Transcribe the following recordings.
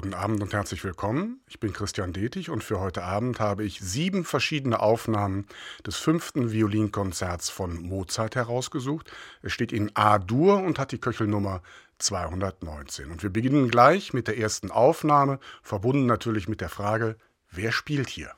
Guten Abend und herzlich willkommen. Ich bin Christian Detig und für heute Abend habe ich sieben verschiedene Aufnahmen des fünften Violinkonzerts von Mozart herausgesucht. Es steht in A-Dur und hat die Köchelnummer 219. Und wir beginnen gleich mit der ersten Aufnahme, verbunden natürlich mit der Frage, wer spielt hier?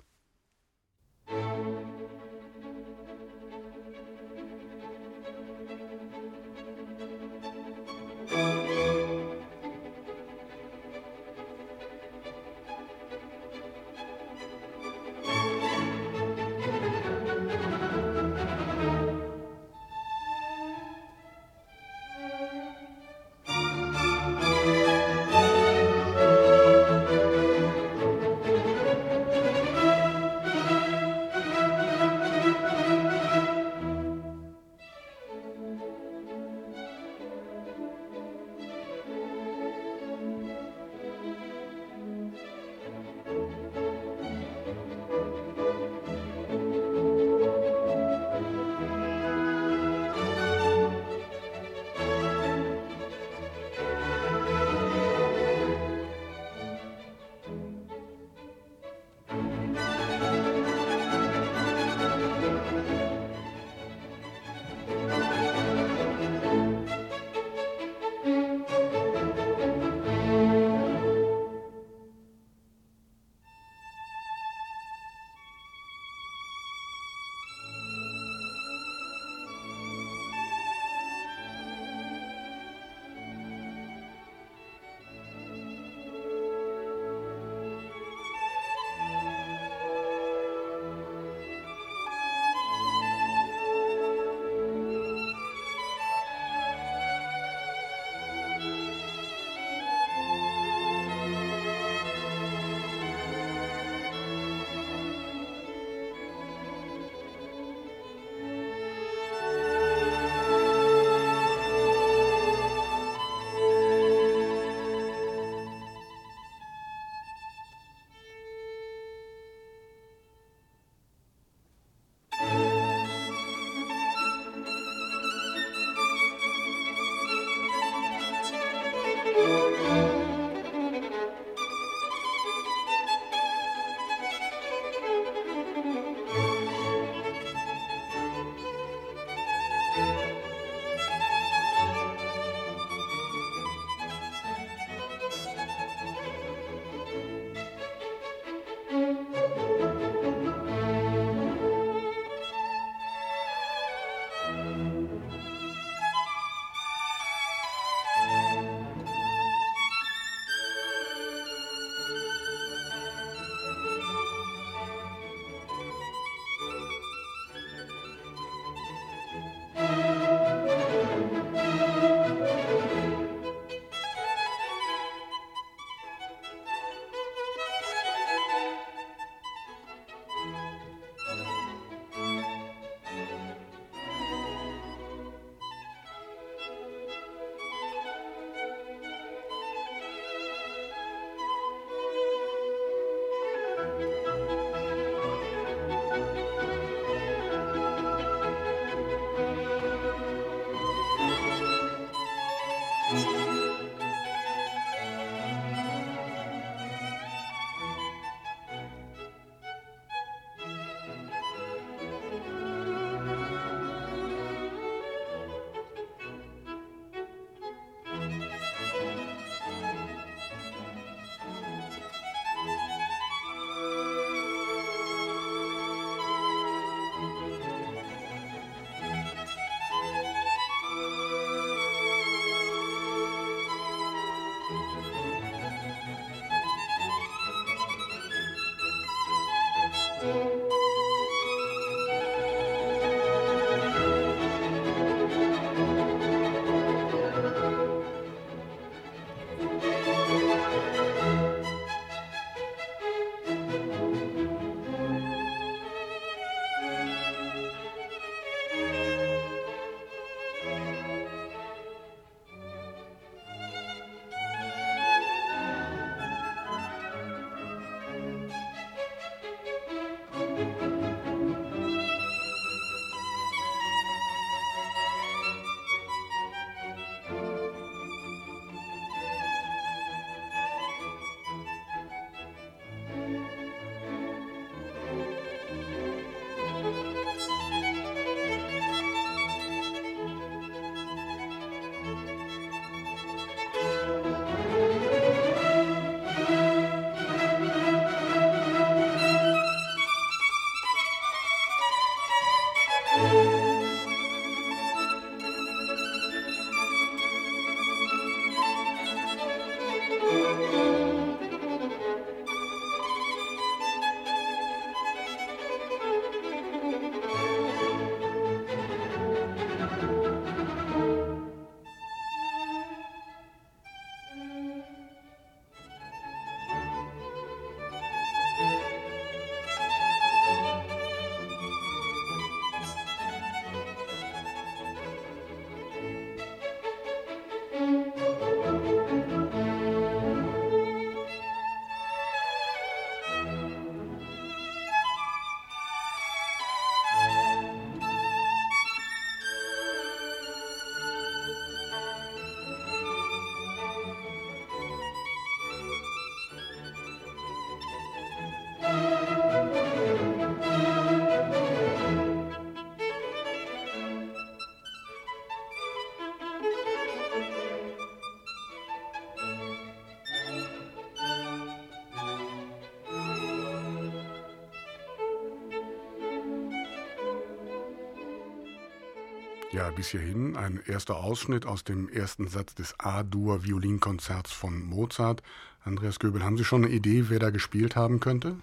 Ja, bis hierhin ein erster Ausschnitt aus dem ersten Satz des A-Dur-Violinkonzerts von Mozart. Andreas Göbel, haben Sie schon eine Idee, wer da gespielt haben könnte?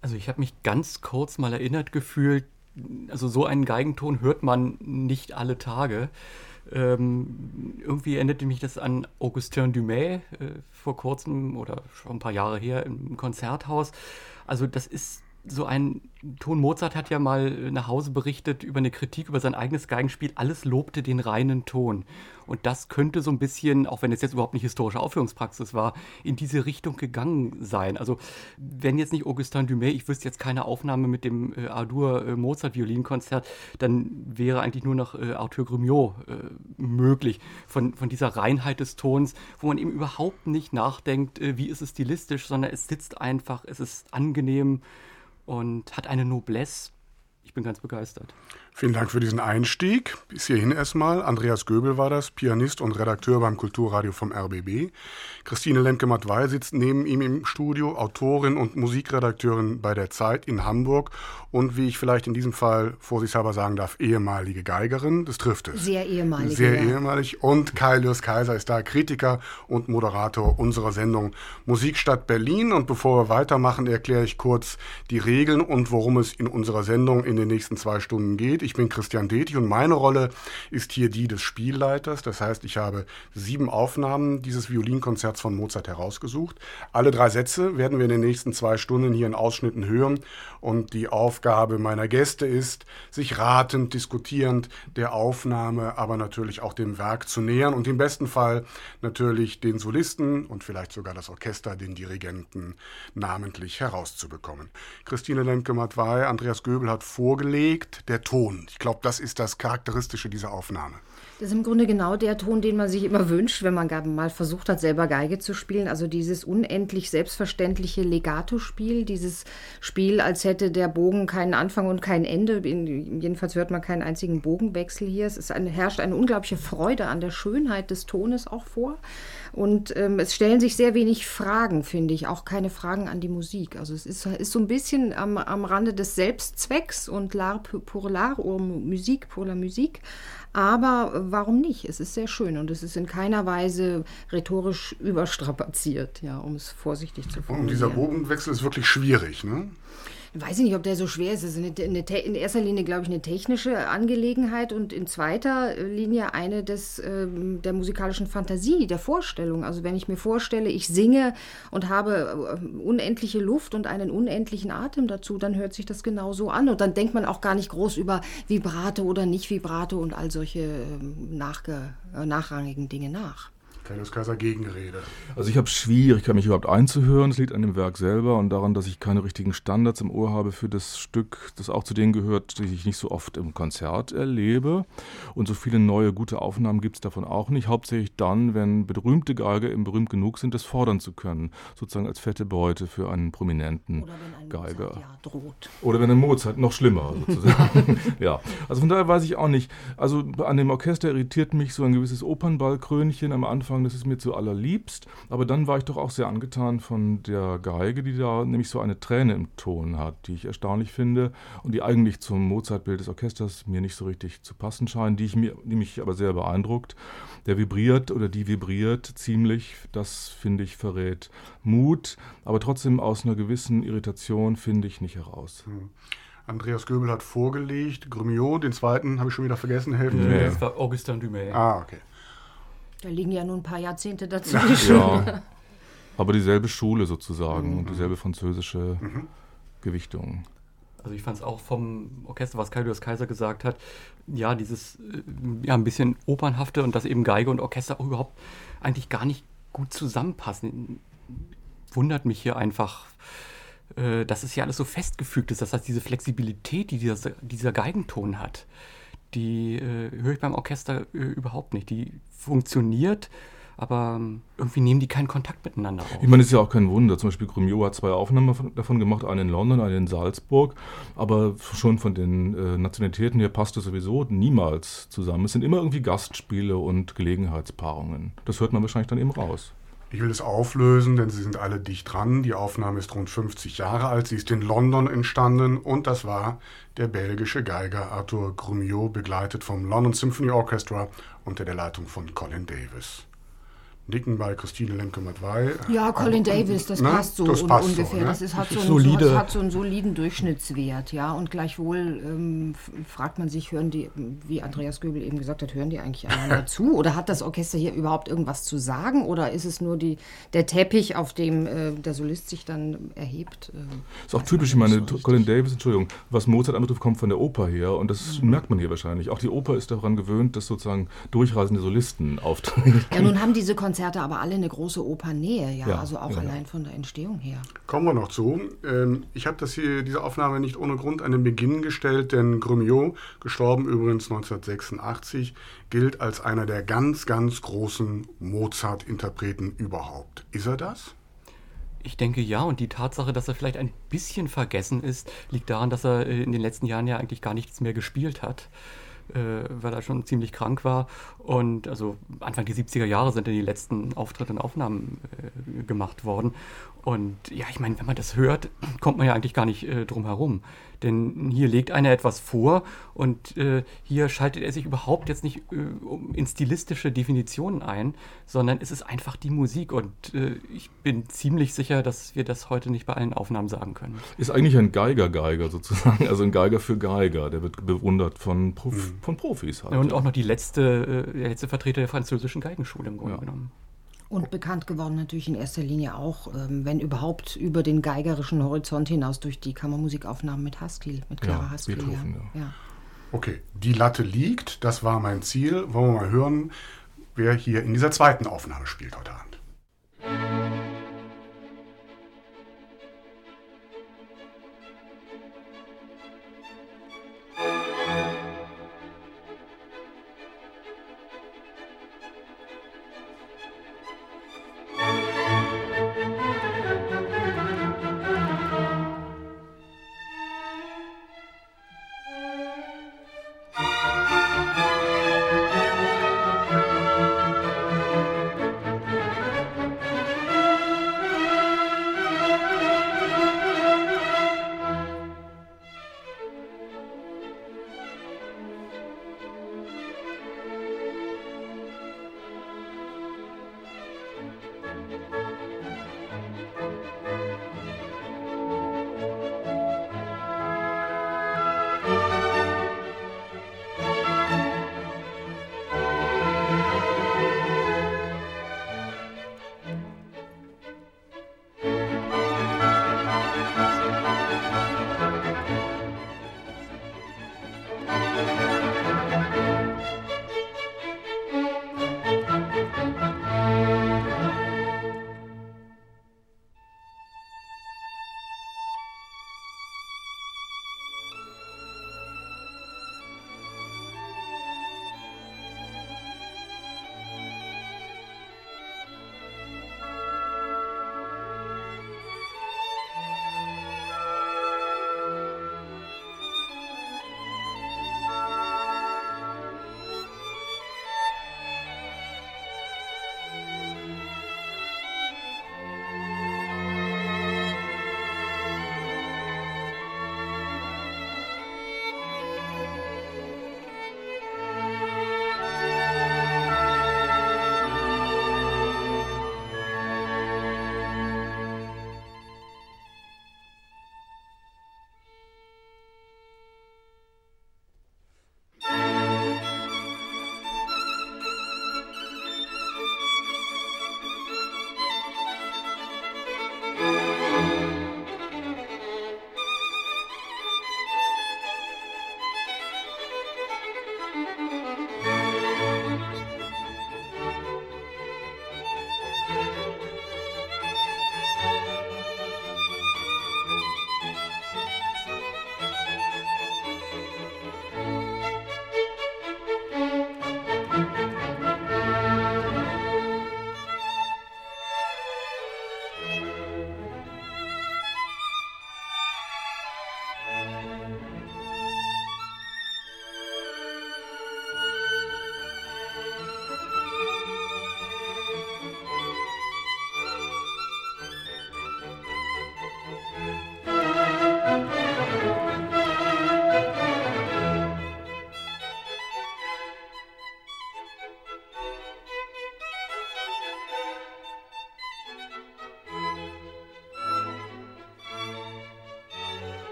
Also ich habe mich ganz kurz mal erinnert gefühlt, also so einen Geigenton hört man nicht alle Tage. Ähm, irgendwie erinnerte mich das an Augustin Dumais äh, vor kurzem oder schon ein paar Jahre her im Konzerthaus. Also das ist so ein Ton Mozart hat ja mal nach Hause berichtet über eine Kritik über sein eigenes Geigenspiel. Alles lobte den reinen Ton. Und das könnte so ein bisschen, auch wenn es jetzt überhaupt nicht historische Aufführungspraxis war, in diese Richtung gegangen sein. Also, wenn jetzt nicht Augustin Dumais, ich wüsste jetzt keine Aufnahme mit dem äh, Ardur äh, Mozart Violinkonzert, dann wäre eigentlich nur noch äh, Arthur Grumiaux äh, möglich. Von, von dieser Reinheit des Tons, wo man eben überhaupt nicht nachdenkt, äh, wie ist es stilistisch, sondern es sitzt einfach, es ist angenehm und hat eine Noblesse. Ich bin ganz begeistert. Vielen Dank für diesen Einstieg. Bis hierhin erstmal. Andreas Göbel war das, Pianist und Redakteur beim Kulturradio vom RBB. Christine Lemke-Matwei sitzt neben ihm im Studio, Autorin und Musikredakteurin bei der Zeit in Hamburg und wie ich vielleicht in diesem Fall vorsichtshalber sagen darf, ehemalige Geigerin. Das trifft es. Sehr ehemalig. Sehr ja. ehemalig. Und Kai Lürs Kaiser ist da, Kritiker und Moderator unserer Sendung Musikstadt Berlin. Und bevor wir weitermachen, erkläre ich kurz die Regeln und worum es in unserer Sendung in den nächsten zwei Stunden geht. Ich bin Christian Detig und meine Rolle ist hier die des Spielleiters. Das heißt, ich habe sieben Aufnahmen dieses Violinkonzerts von Mozart herausgesucht. Alle drei Sätze werden wir in den nächsten zwei Stunden hier in Ausschnitten hören. Und die Aufgabe meiner Gäste ist, sich ratend, diskutierend der Aufnahme, aber natürlich auch dem Werk zu nähern und im besten Fall natürlich den Solisten und vielleicht sogar das Orchester, den Dirigenten namentlich herauszubekommen. Christine Lemke-Matwei, Andreas Göbel hat vorgelegt, der Ton Ton. Ich glaube, das ist das Charakteristische dieser Aufnahme. Das ist im Grunde genau der Ton, den man sich immer wünscht, wenn man mal versucht hat, selber Geige zu spielen. Also dieses unendlich selbstverständliche Legato-Spiel, dieses Spiel, als hätte der Bogen keinen Anfang und kein Ende. Jedenfalls hört man keinen einzigen Bogenwechsel hier. Es eine, herrscht eine unglaubliche Freude an der Schönheit des Tones auch vor. Und ähm, es stellen sich sehr wenig Fragen, finde ich, auch keine Fragen an die Musik. Also es ist, ist so ein bisschen am, am Rande des Selbstzwecks und l'art pour l'art, oder Musik pour la musique. Aber warum nicht? Es ist sehr schön und es ist in keiner Weise rhetorisch überstrapaziert, ja, um es vorsichtig zu formulieren. Und dieser Bogenwechsel ist wirklich schwierig, ne? Weiß ich nicht, ob der so schwer ist. Es ist eine, eine, in erster Linie, glaube ich, eine technische Angelegenheit und in zweiter Linie eine des, äh, der musikalischen Fantasie, der Vorstellung. Also wenn ich mir vorstelle, ich singe und habe äh, unendliche Luft und einen unendlichen Atem dazu, dann hört sich das genau so an. Und dann denkt man auch gar nicht groß über Vibrate oder nicht Vibrate und all solche äh, nachge, äh, nachrangigen Dinge nach. Carlos Kaiser Gegenrede. Also ich habe Schwierigkeiten, mich überhaupt einzuhören. Es liegt an dem Werk selber und daran, dass ich keine richtigen Standards im Ohr habe für das Stück, das auch zu denen gehört, die ich nicht so oft im Konzert erlebe. Und so viele neue, gute Aufnahmen gibt es davon auch nicht. Hauptsächlich dann, wenn berühmte Geiger eben berühmt genug sind, das fordern zu können. Sozusagen als fette Beute für einen prominenten Oder wenn ein Geiger. Mozart ja droht. Oder wenn ein Mozart, noch schlimmer sozusagen. ja, also von daher weiß ich auch nicht. Also an dem Orchester irritiert mich so ein gewisses Opernballkrönchen am Anfang Anfang, das ist mir zu allerliebst. Aber dann war ich doch auch sehr angetan von der Geige, die da nämlich so eine Träne im Ton hat, die ich erstaunlich finde und die eigentlich zum Mozart-Bild des Orchesters mir nicht so richtig zu passen scheint, die, ich mir, die mich aber sehr beeindruckt. Der vibriert oder die vibriert ziemlich, das finde ich verrät Mut, aber trotzdem aus einer gewissen Irritation finde ich nicht heraus. Hm. Andreas Göbel hat vorgelegt, Grumiaux, den zweiten habe ich schon wieder vergessen, helfen Sie mir. Das war Augustin Dumais. Ah, okay. Da liegen ja nur ein paar Jahrzehnte dazwischen. Ja, aber dieselbe Schule sozusagen mhm. und dieselbe französische mhm. Gewichtung. Also ich fand es auch vom Orchester, was Kaius Kaiser gesagt hat, ja, dieses äh, ja, ein bisschen opernhafte und dass eben Geige und Orchester auch überhaupt eigentlich gar nicht gut zusammenpassen. Wundert mich hier einfach, äh, dass es ja alles so festgefügt ist. Das heißt, diese Flexibilität, die dieser, dieser Geigenton hat, die äh, höre ich beim Orchester äh, überhaupt nicht. Die funktioniert, aber ähm, irgendwie nehmen die keinen Kontakt miteinander auf. Ich meine, es ist ja auch kein Wunder. Zum Beispiel Grumio hat zwei Aufnahmen davon gemacht, eine in London, eine in Salzburg. Aber schon von den äh, Nationalitäten her passt es sowieso niemals zusammen. Es sind immer irgendwie Gastspiele und Gelegenheitspaarungen. Das hört man wahrscheinlich dann eben raus. Ich will es auflösen, denn sie sind alle dicht dran. Die Aufnahme ist rund 50 Jahre alt. Sie ist in London entstanden und das war der belgische Geiger Arthur Grumiot, begleitet vom London Symphony Orchestra unter der Leitung von Colin Davis. Nicken bei Christine Lemke-Matwei. Ja, Colin Davis, das Ne? passt so Das passt so, ungefähr. ne? Das ist, hat, Das so ist einen, solide. hat, hat so einen soliden Durchschnittswert, ja. Und gleichwohl ähm, fragt man sich, hören die, wie Andreas Göbel eben gesagt hat, hören die eigentlich einander zu? Oder hat das Orchester hier überhaupt irgendwas zu sagen? Oder ist es nur die, der Teppich, auf dem äh, der Solist sich dann erhebt? Äh, Ist auch typisch, ich meine, so. Colin Davis, Entschuldigung, was Mozart anbetrifft, kommt von der Oper her und das merkt man hier wahrscheinlich. Auch die Oper ist daran gewöhnt, dass sozusagen durchreisende Solisten auftreten. Ja, nun haben diese Konzerte aber alle eine große Opernnähe, ja, Ja, also auch ja, ja. allein von der Entstehung her. Kommen wir noch zu. Ähm, ich habe das hier, diese Aufnahme nicht ohne Grund an den Beginn gestellt, denn Grumiot, gestorben übrigens 1986, gilt als einer der ganz, ganz großen Mozart-Interpreten überhaupt. Ist er das? Ich denke ja, und die Tatsache, dass er vielleicht ein bisschen vergessen ist, liegt daran, dass er äh, in den letzten Jahren ja eigentlich gar nichts mehr gespielt hat, äh, weil er schon ziemlich krank war. Und also Anfang der 70er Jahre sind dann die letzten Auftritte und Aufnahmen äh, gemacht worden. Und ja, ich meine, wenn man das hört, kommt man ja eigentlich gar nicht äh, drum herum. Denn hier legt einer etwas vor und äh, hier schaltet er sich überhaupt jetzt nicht äh, in stilistische Definitionen ein, sondern es ist einfach die Musik. Und äh, ich bin ziemlich sicher, dass wir das heute nicht bei allen Aufnahmen sagen können. Ist eigentlich ein Geiger-Geiger sozusagen, also ein Geiger für Geiger. Der wird bewundert von, Prof von Profis halt. Und auch noch die letzte, äh, der letzte Vertreter der französischen Geigenschule im Grunde Ja. genommen. Und bekannt geworden natürlich in erster Linie auch, ähm, wenn überhaupt, über den geigerischen Horizont hinaus durch die Kammermusikaufnahmen mit Haskell, mit Clara Ja, Haskell. Beethoven, ja. ja. Okay, die Latte liegt, das war mein Ziel. Wollen wir mal hören, wer hier in dieser zweiten Aufnahme spielt heute Abend.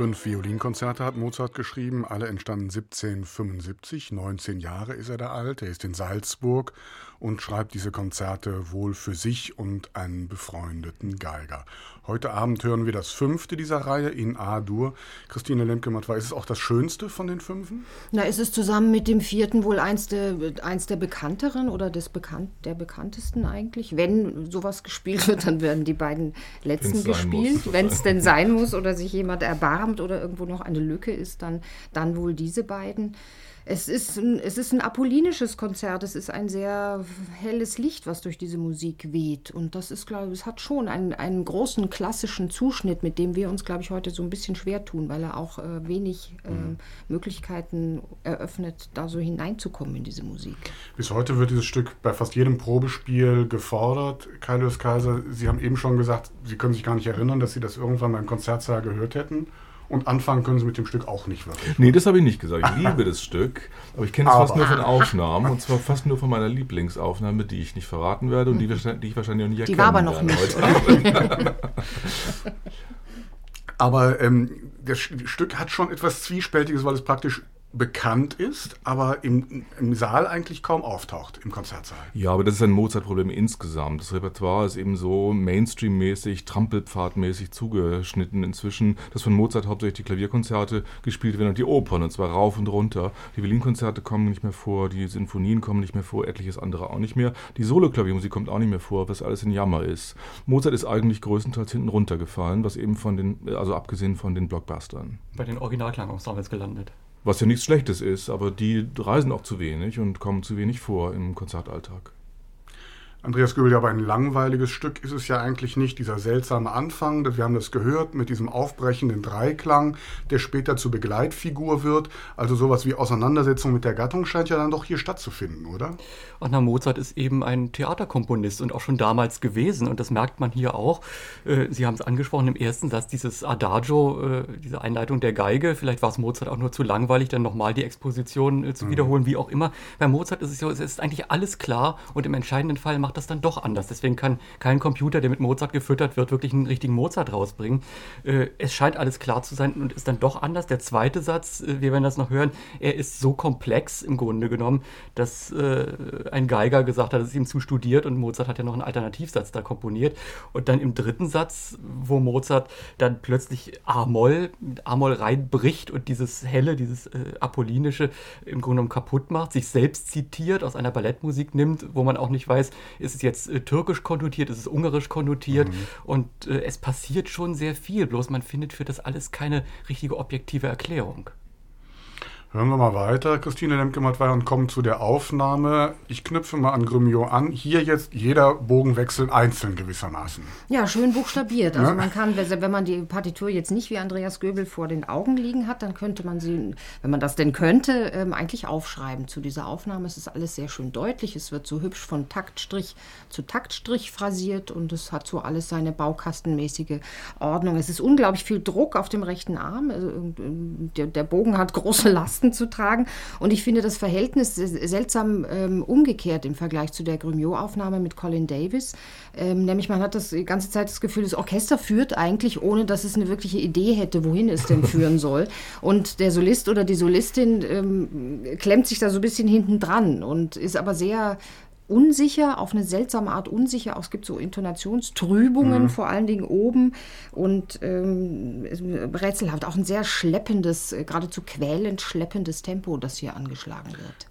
Fünf Violinkonzerte hat Mozart geschrieben, alle entstanden 1775. 19 Jahre ist er da alt. Er ist in Salzburg und schreibt diese Konzerte wohl für sich und einen befreundeten Geiger. Heute Abend hören wir das fünfte dieser Reihe in A-Dur. Christine Lemke-Matt, ist es auch das schönste von den fünfen? Na, ist es zusammen mit dem vierten wohl eins der, eins der bekannteren oder des Bekannt, der bekanntesten eigentlich? Wenn sowas gespielt wird, dann werden die beiden letzten gespielt. Wenn es denn sein muss oder sich jemand erbarmt oder irgendwo noch eine Lücke ist, dann, dann wohl diese beiden. Es ist, ein, es ist ein apollinisches Konzert. Es ist ein sehr helles Licht, was durch diese Musik weht. Und das ist, glaube ich, es hat schon einen, einen großen klassischen Zuschnitt, mit dem wir uns, glaube ich, heute so ein bisschen schwer tun, weil er auch äh, wenig äh, mhm. Möglichkeiten eröffnet, da so hineinzukommen in diese Musik. Bis heute wird dieses Stück bei fast jedem Probespiel gefordert. Kaius Kaiser, Sie haben eben schon gesagt, Sie können sich gar nicht erinnern, dass Sie das irgendwann beim Konzertsaal gehört hätten. Und anfangen können sie mit dem Stück auch nicht wirklich. Nee, das habe ich nicht gesagt. Ich liebe das Stück, aber ich kenne es fast nur von Aufnahmen und zwar fast nur von meiner Lieblingsaufnahme, die ich nicht verraten werde und die, die ich wahrscheinlich auch nicht erkenne. Die war aber noch nicht. aber ähm, das Stück hat schon etwas Zwiespältiges, weil es praktisch bekannt ist, aber im, im Saal eigentlich kaum auftaucht, im Konzertsaal. Ja, aber das ist ein Mozart-Problem insgesamt. Das Repertoire ist eben so Mainstream-mäßig, Trampelpfad-mäßig zugeschnitten inzwischen, dass von Mozart hauptsächlich die Klavierkonzerte gespielt werden und die Opern, und zwar rauf und runter. Die Violinkonzerte kommen nicht mehr vor, die Sinfonien kommen nicht mehr vor, etliches andere auch nicht mehr. Die Solo-Klaviermusik kommt auch nicht mehr vor, was alles in Jammer ist. Mozart ist eigentlich größtenteils hinten runtergefallen, was eben von den, also abgesehen von den Blockbustern. Bei den Originalklangensembles gelandet. Was ja nichts Schlechtes ist, aber die reisen auch zu wenig und kommen zu wenig vor im Konzertalltag. Andreas Göbel, ja, aber ein langweiliges Stück ist es ja eigentlich nicht. Dieser seltsame Anfang, wir haben das gehört, mit diesem aufbrechenden Dreiklang, der später zur Begleitfigur wird. Also sowas wie Auseinandersetzung mit der Gattung scheint ja dann doch hier stattzufinden, oder? Und na, Mozart ist eben ein Theaterkomponist und auch schon damals gewesen. Und das merkt man hier auch. Äh, Sie haben es angesprochen im ersten Satz, dieses Adagio, äh, diese Einleitung der Geige. Vielleicht war es Mozart auch nur zu langweilig, dann nochmal die Exposition äh, zu mhm. wiederholen, wie auch immer. Bei Mozart ist es so, es ist eigentlich alles klar und im entscheidenden Fall macht macht das dann doch anders. Deswegen kann kein Computer, der mit Mozart gefüttert wird, wirklich einen richtigen Mozart rausbringen. Äh, es scheint alles klar zu sein und ist dann doch anders. Der zweite Satz, äh, wir werden das noch hören, er ist so komplex im Grunde genommen, dass äh, ein Geiger gesagt hat, es ist ihm zu studiert und Mozart hat ja noch einen Alternativsatz da komponiert. Und dann im dritten Satz, wo Mozart dann plötzlich A-Moll, A-Moll reinbricht und dieses helle, dieses äh, apollinische im Grunde genommen kaputt macht, sich selbst zitiert, aus einer Ballettmusik nimmt, wo man auch nicht weiß, ist es jetzt äh, türkisch konnotiert, ist es ungarisch konnotiert mhm. und äh, es passiert schon sehr viel, bloß man findet für das alles keine richtige objektive Erklärung. Hören wir mal weiter, Christine Lemke-Mattwey, und kommen zu der Aufnahme. Ich knüpfe mal an Grimmio an. Hier jetzt jeder Bogenwechsel einzeln gewissermaßen. Ja, schön buchstabiert. Also ja? man kann, wenn man die Partitur jetzt nicht wie Andreas Göbel vor den Augen liegen hat, dann könnte man sie, wenn man das denn könnte, ähm, eigentlich aufschreiben zu dieser Aufnahme. Es ist alles sehr schön deutlich. Es wird so hübsch von Taktstrich zu Taktstrich phrasiert und es hat so alles seine baukastenmäßige Ordnung. Es ist unglaublich viel Druck auf dem rechten Arm. Also, ähm, der, der Bogen hat große Last Lasten zu tragen. Und ich finde das Verhältnis seltsam ähm, umgekehrt im Vergleich zu der Grumiot-Aufnahme mit Colin Davis. Ähm, nämlich man hat das die ganze Zeit das Gefühl, das Orchester führt eigentlich, ohne dass es eine wirkliche Idee hätte, wohin es denn führen soll. Und der Solist oder die Solistin ähm, klemmt sich da so ein bisschen hinten dran und ist aber sehr unsicher, auf eine seltsame Art unsicher. Auch es gibt so Intonationstrübungen, mhm. vor allen Dingen oben und ähm, rätselhaft. Auch ein sehr schleppendes, äh, geradezu quälend schleppendes Tempo, das hier angeschlagen wird.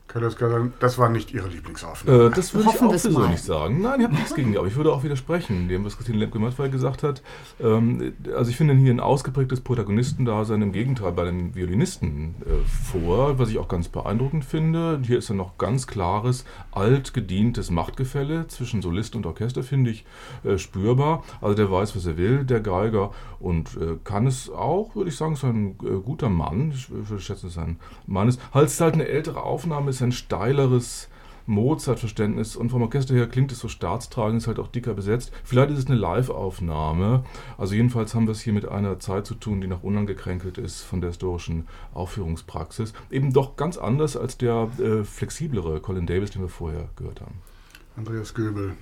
Das war nicht Ihre Lieblingsaufnahme. Äh, das würde ich auch so nicht sagen. Nein, ich habe nichts gegen die, aber ich würde auch widersprechen, dem, was Christine Lemke-Mattwey gesagt hat. Ähm, also ich finde hier ein ausgeprägtes Protagonistendasein im Gegenteil bei den Violinisten äh, vor, was ich auch ganz beeindruckend finde. Hier ist ein noch ganz klares, alt gedientes Machtgefälle zwischen Solist und Orchester, finde ich äh, spürbar. Also der weiß, was er will, der Geiger, und äh, kann es auch, würde ich sagen, ist ein äh, guter Mann. Ich würde schätzen, dass er ein Mann ist. Halt es halt eine ältere Aufnahme, ist ist ein steileres Mozart-Verständnis und vom Orchester her klingt es so staatstragend, ist halt auch dicker besetzt. Vielleicht ist es eine Live-Aufnahme. Also jedenfalls haben wir es hier mit einer Zeit zu tun, die noch unangekränkelt ist von der historischen Aufführungspraxis. Eben doch ganz anders als der äh, flexiblere Colin Davis, den wir vorher gehört haben. Andreas Göbel,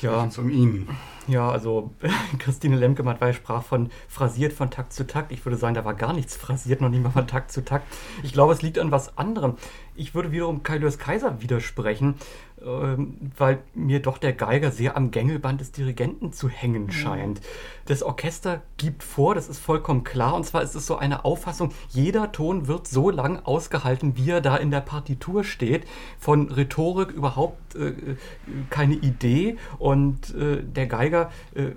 Ja. Um ihn. Ja, also Christine Lemke-Mattwey sprach von phrasiert von Takt zu Takt. Ich würde sagen, da war gar nichts phrasiert, noch nicht mal von Takt zu Takt. Ich glaube, es liegt an was anderem. Ich würde wiederum Kai Lewis Kaiser widersprechen, ähm, weil mir doch der Geiger sehr am Gängelband des Dirigenten zu hängen scheint. Das Orchester gibt vor, das ist vollkommen klar, und zwar ist es so eine Auffassung, jeder Ton wird so lang ausgehalten, wie er da in der Partitur steht. Von Rhetorik überhaupt äh, keine Idee und äh, der Geiger äh,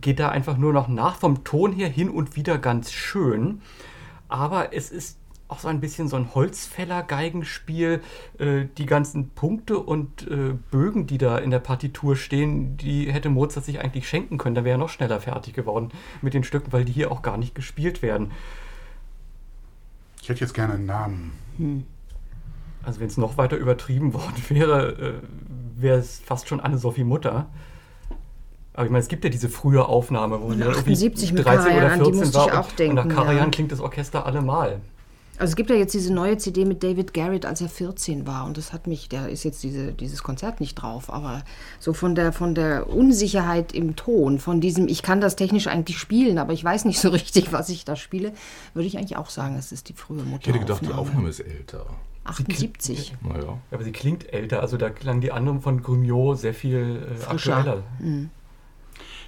geht da einfach nur noch nach, vom Ton her hin und wieder ganz schön. Aber es ist auch so ein bisschen so ein Holzfäller-Geigenspiel. Äh, die ganzen Punkte und äh, Bögen, die da in der Partitur stehen, die hätte Mozart sich eigentlich schenken können. Da wäre er noch schneller fertig geworden mit den Stücken, weil die hier auch gar nicht gespielt werden. Ich hätte jetzt gerne einen Namen. Hm. Also wenn es noch weiter übertrieben worden wäre, äh, wäre es fast schon Anne-Sophie Mutter. Aber ich meine, es gibt ja diese frühe Aufnahme, wo sie 78 mit 13 Karajan, oder an die 14 musste war. ich auch und, denken, und nach Karajan ja. klingt das Orchester allemal. Also es gibt ja jetzt diese neue CD mit David Garrett, als er 14 war. Und das hat mich, da ist jetzt diese, dieses Konzert nicht drauf, aber so von der, von der Unsicherheit im Ton, von diesem, ich kann das technisch eigentlich spielen, aber ich weiß nicht so richtig, was ich da spiele, würde ich eigentlich auch sagen, es ist die frühe Mutter. Ich hätte gedacht, die Aufnahme ist älter. 78. Naja. Aber sie klingt älter, also da klang die andere von Grumiot sehr viel äh, Frischer. aktueller.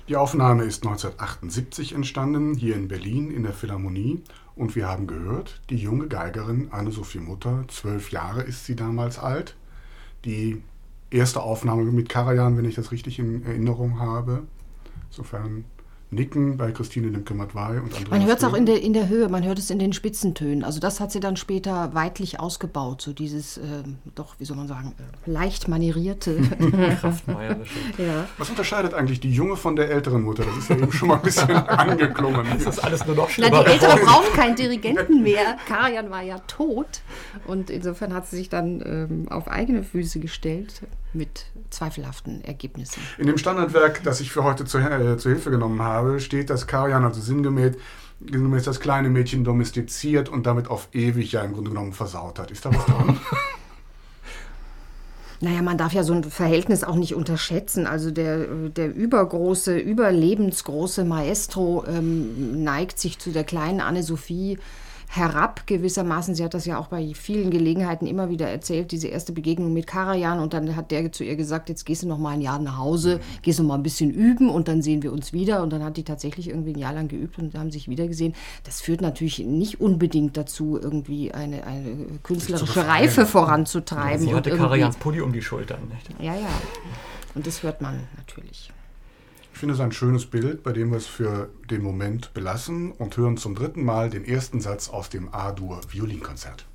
Die Aufnahme ist 1978 entstanden, hier in Berlin in der Philharmonie. Und wir haben gehört, die junge Geigerin Anne-Sophie Mutter, zwölf Jahre ist sie damals alt. Die erste Aufnahme mit Karajan, wenn ich das richtig in Erinnerung habe. Insofern Nicken bei Christine Lemke-Mattwey und Andreas Man hört es auch in der, in der Höhe, man hört es in den Spitzentönen. Also das hat sie dann später weitlich ausgebaut, so dieses, ähm, doch, wie soll man sagen, äh, leicht manierierte. Kraftmeierische. ja. Was unterscheidet eigentlich die junge von der älteren Mutter? Das ist ja eben schon mal ein bisschen angeklungen. Das ist alles nur noch Na, schlimmer. die Ältere braucht keinen Dirigenten mehr. Karajan war ja tot. Und insofern hat sie sich dann ähm, auf eigene Füße gestellt mit zweifelhaften Ergebnissen. In dem Standardwerk, das ich für heute zur, äh, zur Hilfe genommen habe, steht, dass Karajan, also sinngemäß, sinngemäß das kleine Mädchen domestiziert und damit auf ewig ja im Grunde genommen versaut hat. Ist da was dran? Naja, man darf ja so ein Verhältnis auch nicht unterschätzen. Also der, der übergroße, überlebensgroße Maestro ähm, neigt sich zu der kleinen Anne-Sophie herab gewissermaßen. Sie hat das ja auch bei vielen Gelegenheiten immer wieder erzählt, diese erste Begegnung mit Karajan. Und dann hat der zu ihr gesagt, jetzt gehst du noch mal ein Jahr nach Hause, gehst noch mal ein bisschen üben und dann sehen wir uns wieder. Und dann hat die tatsächlich irgendwie ein Jahr lang geübt und haben sich wieder gesehen. Das führt natürlich nicht unbedingt dazu, irgendwie eine, eine künstlerische. Reife voranzutreiben. Sie und hatte Karajans Pulli um die Schultern. Nicht? ja, ja. Und das hört man natürlich. Ich finde es ein schönes Bild, bei dem wir es für den Moment belassen und hören zum dritten Mal den ersten Satz aus dem A-Dur Violinkonzert.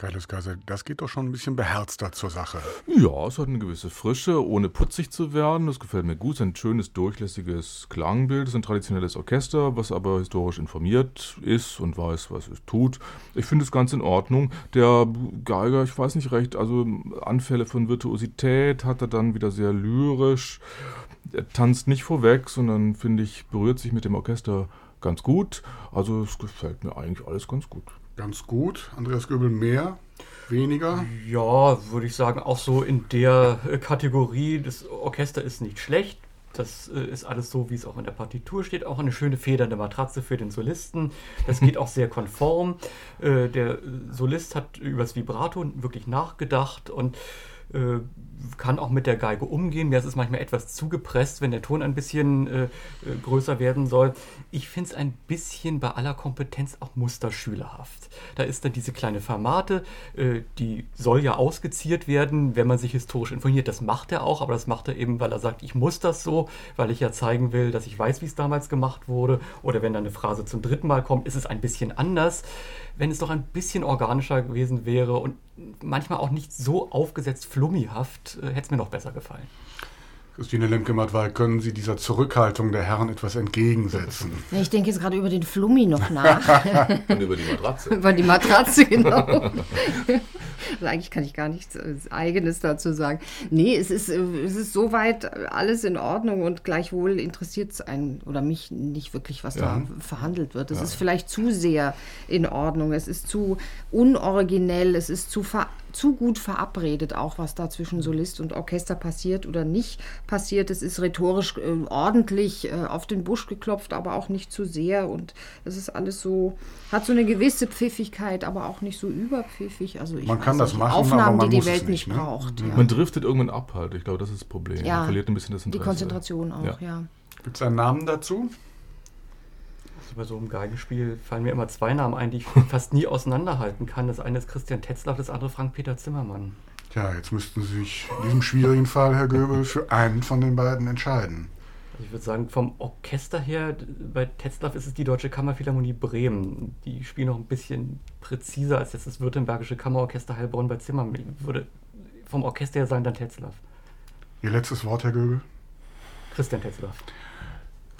Kaius Kaiser, das geht doch schon ein bisschen beherzter zur Sache. Ja, es hat eine gewisse Frische, ohne putzig zu werden. Das gefällt mir gut. Es ist ein schönes, durchlässiges Klangbild. Es ist ein traditionelles Orchester, was aber historisch informiert ist und weiß, was es tut. Ich finde es ganz in Ordnung. Der Geiger, ich weiß nicht recht, also Anfälle von Virtuosität hat er dann wieder sehr lyrisch. Er tanzt nicht vorweg, sondern, finde ich, berührt sich mit dem Orchester ganz gut. Also es gefällt mir eigentlich alles ganz gut. Ganz gut. Andreas Göbel mehr, weniger? Ja, würde ich sagen, auch so in der äh, Kategorie, das Orchester ist nicht schlecht. Das äh, ist alles so, wie es auch in der Partitur steht. Auch eine schöne federnde Matratze für den Solisten. Das geht auch sehr konform. Äh, der Solist hat über das Vibrato wirklich nachgedacht und äh, kann auch mit der Geige umgehen. Mir ist es manchmal etwas zugepresst, wenn der Ton ein bisschen äh, äh größer werden soll. Ich finde es ein bisschen bei aller Kompetenz auch musterschülerhaft. Da ist dann diese kleine Formate, äh, die soll ja ausgeziert werden, wenn man sich historisch informiert. Das macht er auch, aber das macht er eben, weil er sagt, ich muss das so, weil ich ja zeigen will, dass ich weiß, wie es damals gemacht wurde. Oder wenn dann eine Phrase zum dritten Mal kommt, ist es ein bisschen anders wenn es doch ein bisschen organischer gewesen wäre und manchmal auch nicht so aufgesetzt flummihaft, äh, hätte es mir noch besser gefallen. Christine Lemke-Mattwey, können Sie dieser Zurückhaltung der Herren etwas entgegensetzen? Ja, ich denke jetzt gerade über den Flummi noch nach. Und über die Matratze. über die Matratze, genau. also eigentlich kann ich gar nichts äh, Eigenes dazu sagen. Nee, es ist, äh, es ist soweit alles in Ordnung und gleichwohl interessiert es einen oder mich nicht wirklich, was ja. da verhandelt wird. Es ja. ist vielleicht zu sehr in Ordnung, es ist zu unoriginell, es ist zu ver zu gut verabredet, auch was da zwischen Solist und Orchester passiert oder nicht passiert. Es ist rhetorisch äh, ordentlich äh, auf den Busch geklopft, aber auch nicht zu sehr. Und es ist alles so, hat so eine gewisse Pfiffigkeit, aber auch nicht so überpfiffig. Also man kann das machen, Aufnahmen, aber man die die Welt nicht, ne? braucht. Mhm. Ja. Man driftet irgendwann ab halt. Ich glaube, das ist das Problem. Ja, man verliert ein bisschen das Interesse. Die Konzentration auch, ja. ja. Gibt es einen Namen dazu? Bei so einem Geigenspiel fallen mir immer zwei Namen ein, die ich fast nie auseinanderhalten kann. Das eine ist Christian Tetzlaff, das andere Frank-Peter Zimmermann. Ja, jetzt müssten Sie sich in diesem schwierigen Fall, Herr Göbel, für einen von den beiden entscheiden. Also ich würde sagen, vom Orchester her, bei Tetzlaff ist es die Deutsche Kammerphilharmonie Bremen. Die spielen noch ein bisschen präziser als jetzt das Württembergische Kammerorchester Heilbronn bei Zimmermann. Würde vom Orchester her sagen, dann Tetzlaff. Ihr letztes Wort, Herr Göbel? Christian Tetzlaff.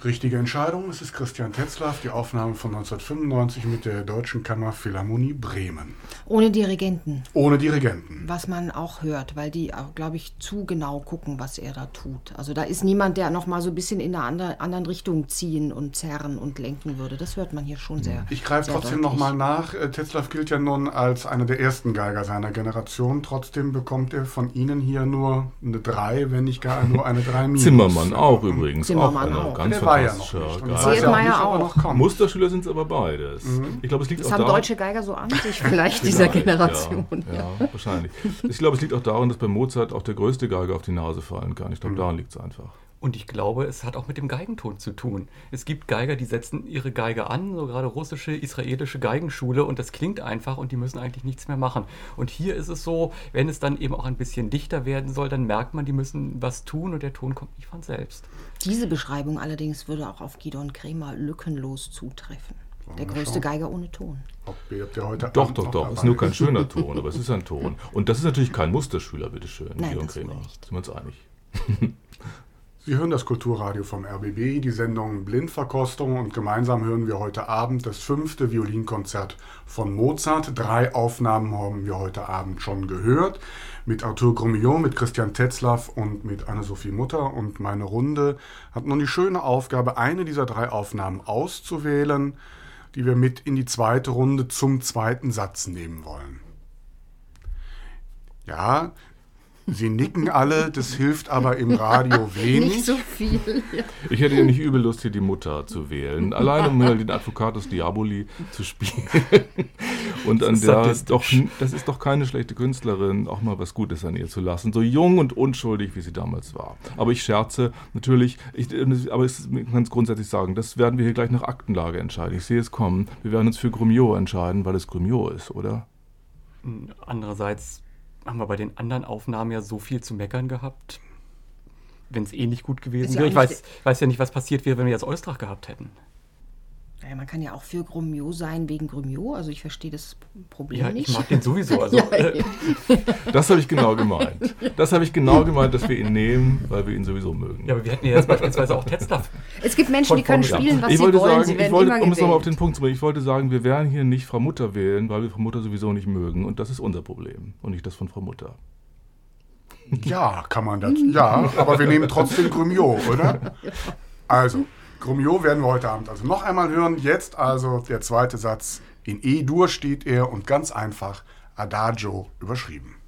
Richtige Entscheidung. Es ist Christian Tetzlaff, die Aufnahme von 1995 mit der Deutschen Kammerphilharmonie Bremen. Ohne Dirigenten. Ohne Dirigenten. Was man auch hört, weil die, glaube ich, zu genau gucken, was er da tut. Also da ist niemand, der noch mal so ein bisschen in eine anderen Richtung ziehen und zerren und lenken würde. Das hört man hier schon sehr. Ich greife trotzdem noch mal nach. Äh, Tetzlaff gilt ja nun als einer der ersten Geiger seiner Generation. Trotzdem bekommt er von Ihnen hier nur eine 3, wenn nicht gar nur eine 3 minus. Zimmermann auch übrigens. Zimmermann auch. auch. Ganz war ja noch nicht. Und Seelmeier auch. auch. Musterschüler sind es aber beides. Mhm. Ich glaube, es liegt das auch haben daran, deutsche Geiger so an sich vielleicht dieser Generation. Ja, ja, wahrscheinlich. Ich glaube, es liegt auch daran, dass bei Mozart auch der größte Geiger auf die Nase fallen kann. Ich glaube, mhm. daran liegt es einfach. Und ich glaube, es hat auch mit dem Geigenton zu tun. Es gibt Geiger, die setzen ihre Geige an, so gerade russische, israelische Geigenschule, und das klingt einfach und die müssen eigentlich nichts mehr machen. Und hier ist es so, wenn es dann eben auch ein bisschen dichter werden soll, dann merkt man, die müssen was tun und der Ton kommt nicht von selbst. Diese Beschreibung allerdings würde auch auf Gidon Kremer lückenlos zutreffen. Der größte Geiger ohne Ton. doch, doch, doch. Es ist nur kein schöner Ton, aber es ist ein Ton. Und das ist natürlich kein Musterschüler, bitteschön, Nein, Gidon das Kremer. nicht. Sind wir uns einig? Sie hören das Kulturradio vom RBB, die Sendung Blindverkostung und gemeinsam hören wir heute Abend das fünfte Violinkonzert von Mozart. Drei Aufnahmen haben wir heute Abend schon gehört. Mit Arthur Grumillon, mit Christian Tetzlaff und mit Anne-Sophie Mutter. Und meine Runde hat nun die schöne Aufgabe, eine dieser drei Aufnahmen auszuwählen, die wir mit in die zweite Runde zum zweiten Satz nehmen wollen. Ja, Sie nicken alle, das hilft aber im Radio wenig. Nicht so viel. Ja. Ich hätte ja nicht übel Lust, hier die Mutter zu wählen. Allein um mal den Advocatus Diaboli zu spielen. Und an der doch, das ist doch keine schlechte Künstlerin, auch mal was Gutes an ihr zu lassen. So jung und unschuldig, wie sie damals war. Aber ich scherze natürlich, ich, aber es, man kann es grundsätzlich sagen, das werden wir hier gleich nach Aktenlage entscheiden. Ich sehe es kommen. Wir werden uns für Grumiot entscheiden, weil es Grumiot ist, oder? Andererseits haben wir bei den anderen Aufnahmen ja so viel zu meckern gehabt. Wenn es eh nicht gut gewesen ja wäre. Ich weiß, weiß ja nicht, was passiert wäre, wenn wir jetzt Eustrach gehabt hätten. Naja, man kann ja auch für Grumio sein wegen Grumio. Also ich verstehe das Problem Ja, nicht. ich mag den sowieso. Also, Ja, äh, Das habe ich genau gemeint. Das habe ich genau gemeint, dass wir ihn nehmen, weil wir ihn sowieso mögen. ja, aber wir hätten ja jetzt beispielsweise auch Tetzlaff. Es gibt Menschen, die können spielen, was ich sie wollte wollen. sagen, sie ich werden wollte, immer um es nochmal auf den. Punkt zu bringen, ich wollte sagen, wir werden hier nicht Frau Mutter wählen, weil wir Frau Mutter sowieso nicht mögen. Und das ist unser Problem und nicht das von Frau Mutter. Ja, kann man das. Ja, aber wir nehmen trotzdem Grumio, oder? Also, Grumio werden wir heute Abend also noch einmal hören. Jetzt also der zweite Satz. In E-Dur steht er und ganz einfach Adagio überschrieben.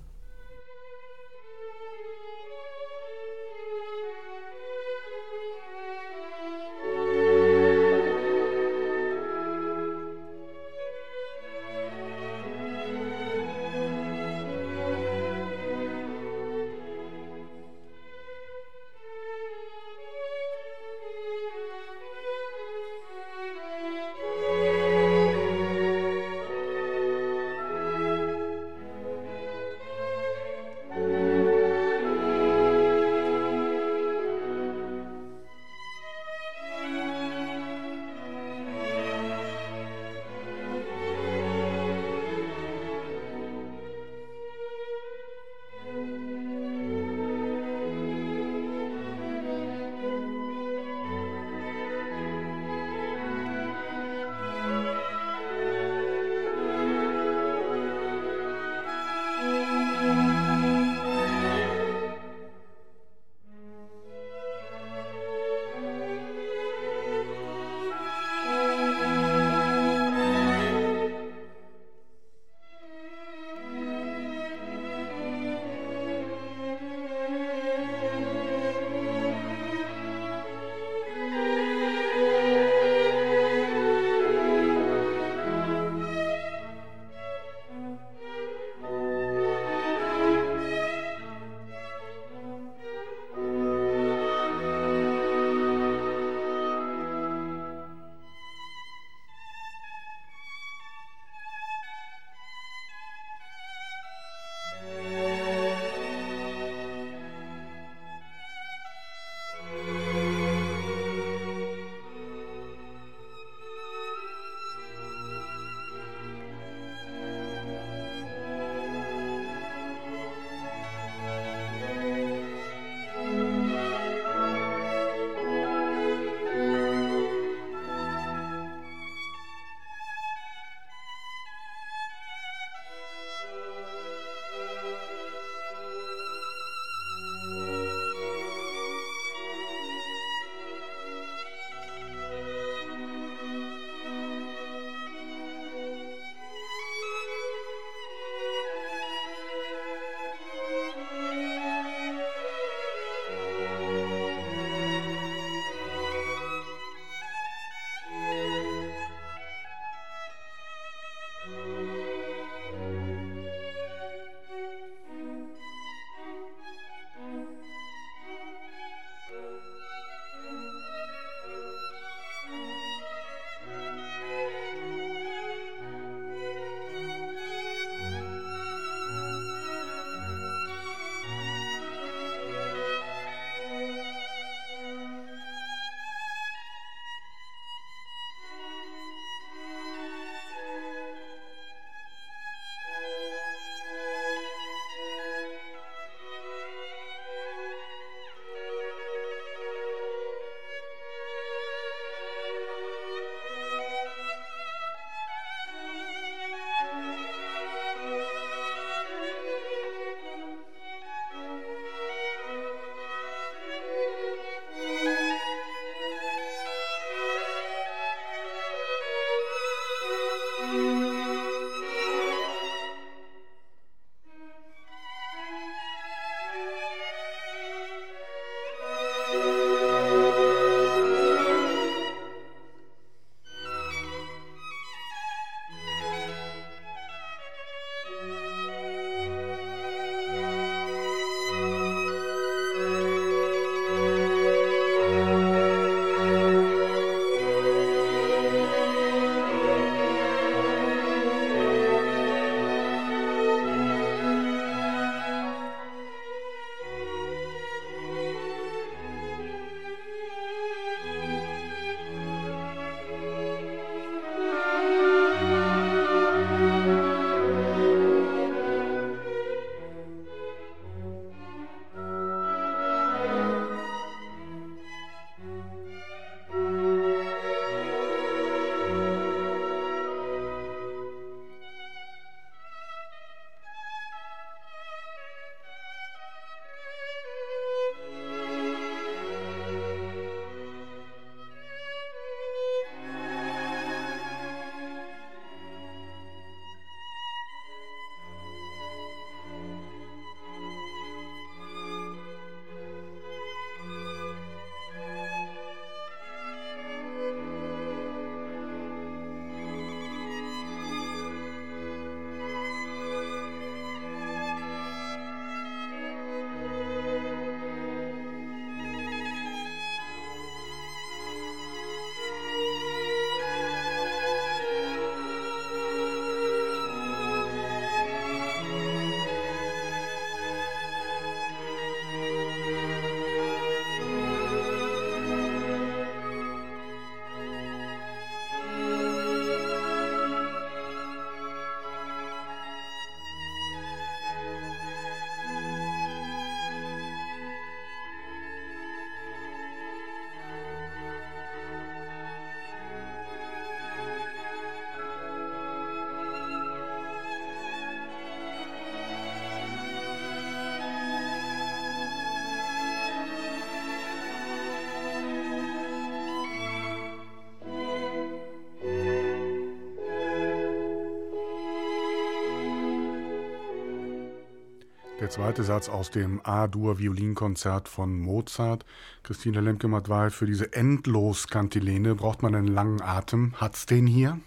Zweite Satz aus dem A-Dur-Violinkonzert von Mozart. Christine Lemke-Matwei, für diese Endlos-Kantilene braucht man einen langen Atem. Hat's den hier?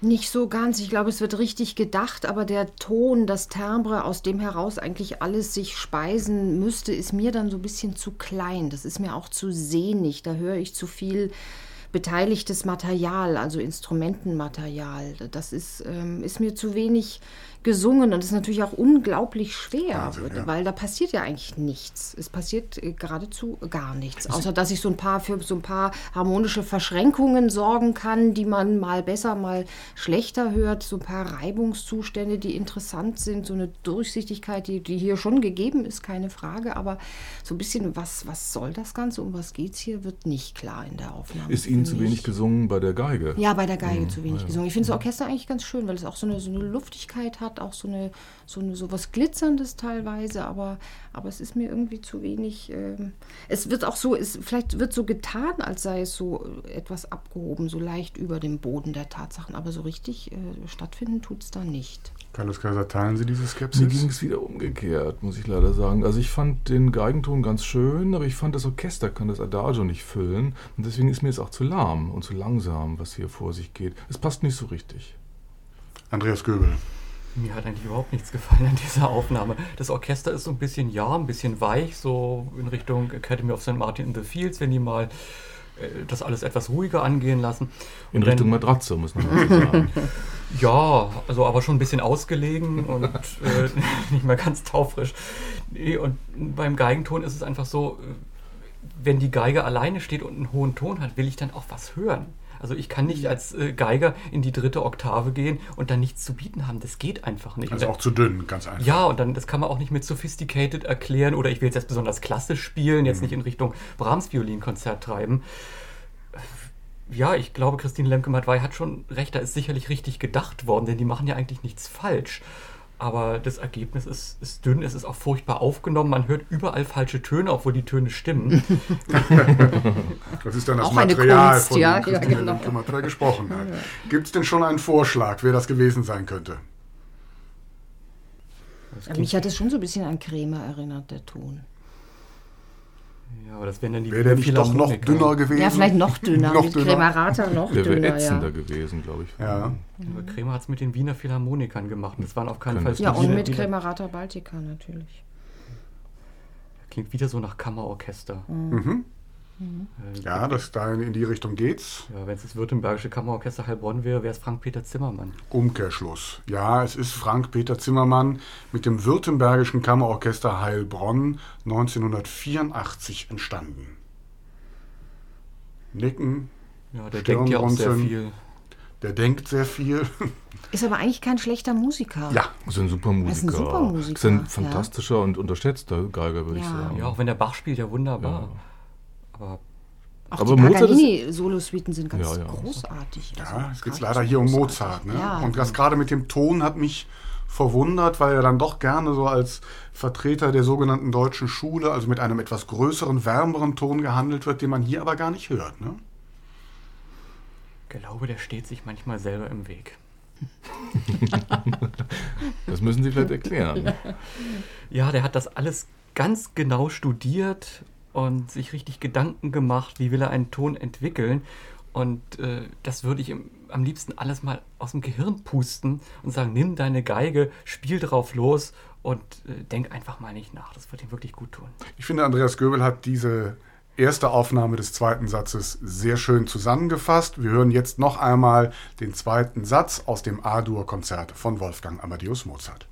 Nicht so ganz. Ich glaube, es wird richtig gedacht, aber der Ton, das Timbre, aus dem heraus eigentlich alles sich speisen müsste, ist mir dann so ein bisschen zu klein. Das ist mir auch zu sehnig. Da höre ich zu viel beteiligtes Material, also Instrumentenmaterial. Das ist, ähm, ist mir zu wenig gesungen und das ist natürlich auch unglaublich schwer, Wahnsinn, ja. weil da passiert ja eigentlich nichts. Es passiert äh, geradezu gar nichts, außer dass ich so ein paar für so ein paar harmonische Verschränkungen sorgen kann, die man mal besser, mal schlechter hört, so ein paar Reibungszustände, die interessant sind, so eine Durchsichtigkeit, die, die hier schon gegeben ist, keine Frage, aber so ein bisschen, was, was soll das Ganze, um was geht es hier, wird nicht klar in der Aufnahme. Ist Ihnen zu wenig gesungen bei der Geige? Ja, bei der Geige mhm. zu wenig ja. gesungen. Ich finde das Orchester eigentlich ganz schön, weil es auch so eine, so eine Luftigkeit hat, auch so eine, so eine so was Glitzerndes teilweise, aber, aber es ist mir irgendwie zu wenig. Ähm, es wird auch so, es, vielleicht wird so getan, als sei es so etwas abgehoben, so leicht über dem Boden der Tatsachen, aber so richtig äh, stattfinden tut es da nicht. Carlos Kaiser, teilen Sie diese Skepsis? Mir ging es wieder umgekehrt, muss ich leider sagen. Also ich fand den Geigenton ganz schön, aber ich fand das Orchester kann das Adagio nicht füllen und deswegen ist mir es auch zu lahm und zu langsam, was hier vor sich geht. Es passt nicht so richtig. Andreas Göbel. Mir hat eigentlich überhaupt nichts gefallen an dieser Aufnahme. Das Orchester ist so ein bisschen, ja, ein bisschen weich, so in Richtung Academy of St. Martin in the Fields, wenn die mal äh, das alles etwas ruhiger angehen lassen. In und Richtung dann, Matratze, muss man sagen. ja, also aber schon ein bisschen ausgelegen und äh, nicht mehr ganz taufrisch. Und beim Geigenton ist es einfach so, wenn die Geige alleine steht und einen hohen Ton hat, will ich dann auch was hören. Also ich kann nicht als äh, Geiger in die dritte Oktave gehen und dann nichts zu bieten haben. Das geht einfach nicht. Also dann, auch zu dünn, ganz einfach. Ja, und dann das kann man auch nicht mit sophisticated erklären oder ich will jetzt besonders klassisch spielen, jetzt mhm. nicht in Richtung Brahms Violinkonzert treiben. Ja, ich glaube, Christine Lemke-Matwei hat schon recht, da ist sicherlich richtig gedacht worden, denn die machen ja eigentlich nichts falsch. Aber das Ergebnis ist, ist dünn, es ist auch furchtbar aufgenommen. Man hört überall falsche Töne, obwohl die Töne stimmen. das ist dann das auch Material, Kunst, von ja, dem ja, genau. gesprochen hat. Gibt es denn schon einen Vorschlag, wer das gewesen sein könnte? Mich hat es schon so ein bisschen an Creme erinnert, der Ton. Ja, aber das wären dann die Wäre der nicht doch noch dünner gewesen? Ja, vielleicht noch dünner. noch mit dünner. Cremerata noch der dünner. Der ätzender ja. gewesen, glaube ich. Ja. Aber Kremer hat es mit den Wiener Philharmonikern gemacht. Das waren auf keinen Fall Ja, und mit Cremerata Baltica natürlich. Klingt wieder so nach Kammerorchester. Mhm. Mhm. Ja, das da in die Richtung geht's. Ja, wenn es das Württembergische Kammerorchester Heilbronn wäre, wäre es Frank-Peter Zimmermann. Umkehrschluss. Ja, es ist Frank-Peter Zimmermann mit dem Württembergischen Kammerorchester Heilbronn 1984 entstanden. Nicken. Ja, der denkt ja auch sehr viel. Der denkt sehr viel. Ist aber eigentlich kein schlechter Musiker. Ja. Ist ein super Musiker. Ist ein super Musiker. Ist ein fantastischer ja. und unterschätzter Geiger, würde ja. ich sagen. Ja, auch wenn der Bach spielt, ja wunderbar. Ja. Aber auch aber die Paganini-Solosuiten sind ganz ja, ja. großartig. Ja, also es geht leider hier um Mozart. Ne? Ja, und das gerade mit dem Ton hat mich verwundert, weil er dann doch gerne so als Vertreter der sogenannten deutschen Schule, also mit einem etwas größeren, wärmeren Ton gehandelt wird, den man hier aber gar nicht hört. Ne? Ich glaube, der steht sich manchmal selber im Weg. das müssen Sie vielleicht erklären. Ja, der hat das alles ganz genau studiert und sich richtig Gedanken gemacht, wie will er einen Ton entwickeln. Und äh, das würde ich im, am liebsten alles mal aus dem Gehirn pusten und sagen, nimm deine Geige, spiel drauf los und äh, denk einfach mal nicht nach. Das wird ihm wirklich gut tun. Ich finde, Andreas Göbel hat diese erste Aufnahme des zweiten Satzes sehr schön zusammengefasst. Wir hören jetzt noch einmal den zweiten Satz aus dem A-Dur-Konzert von Wolfgang Amadeus Mozart.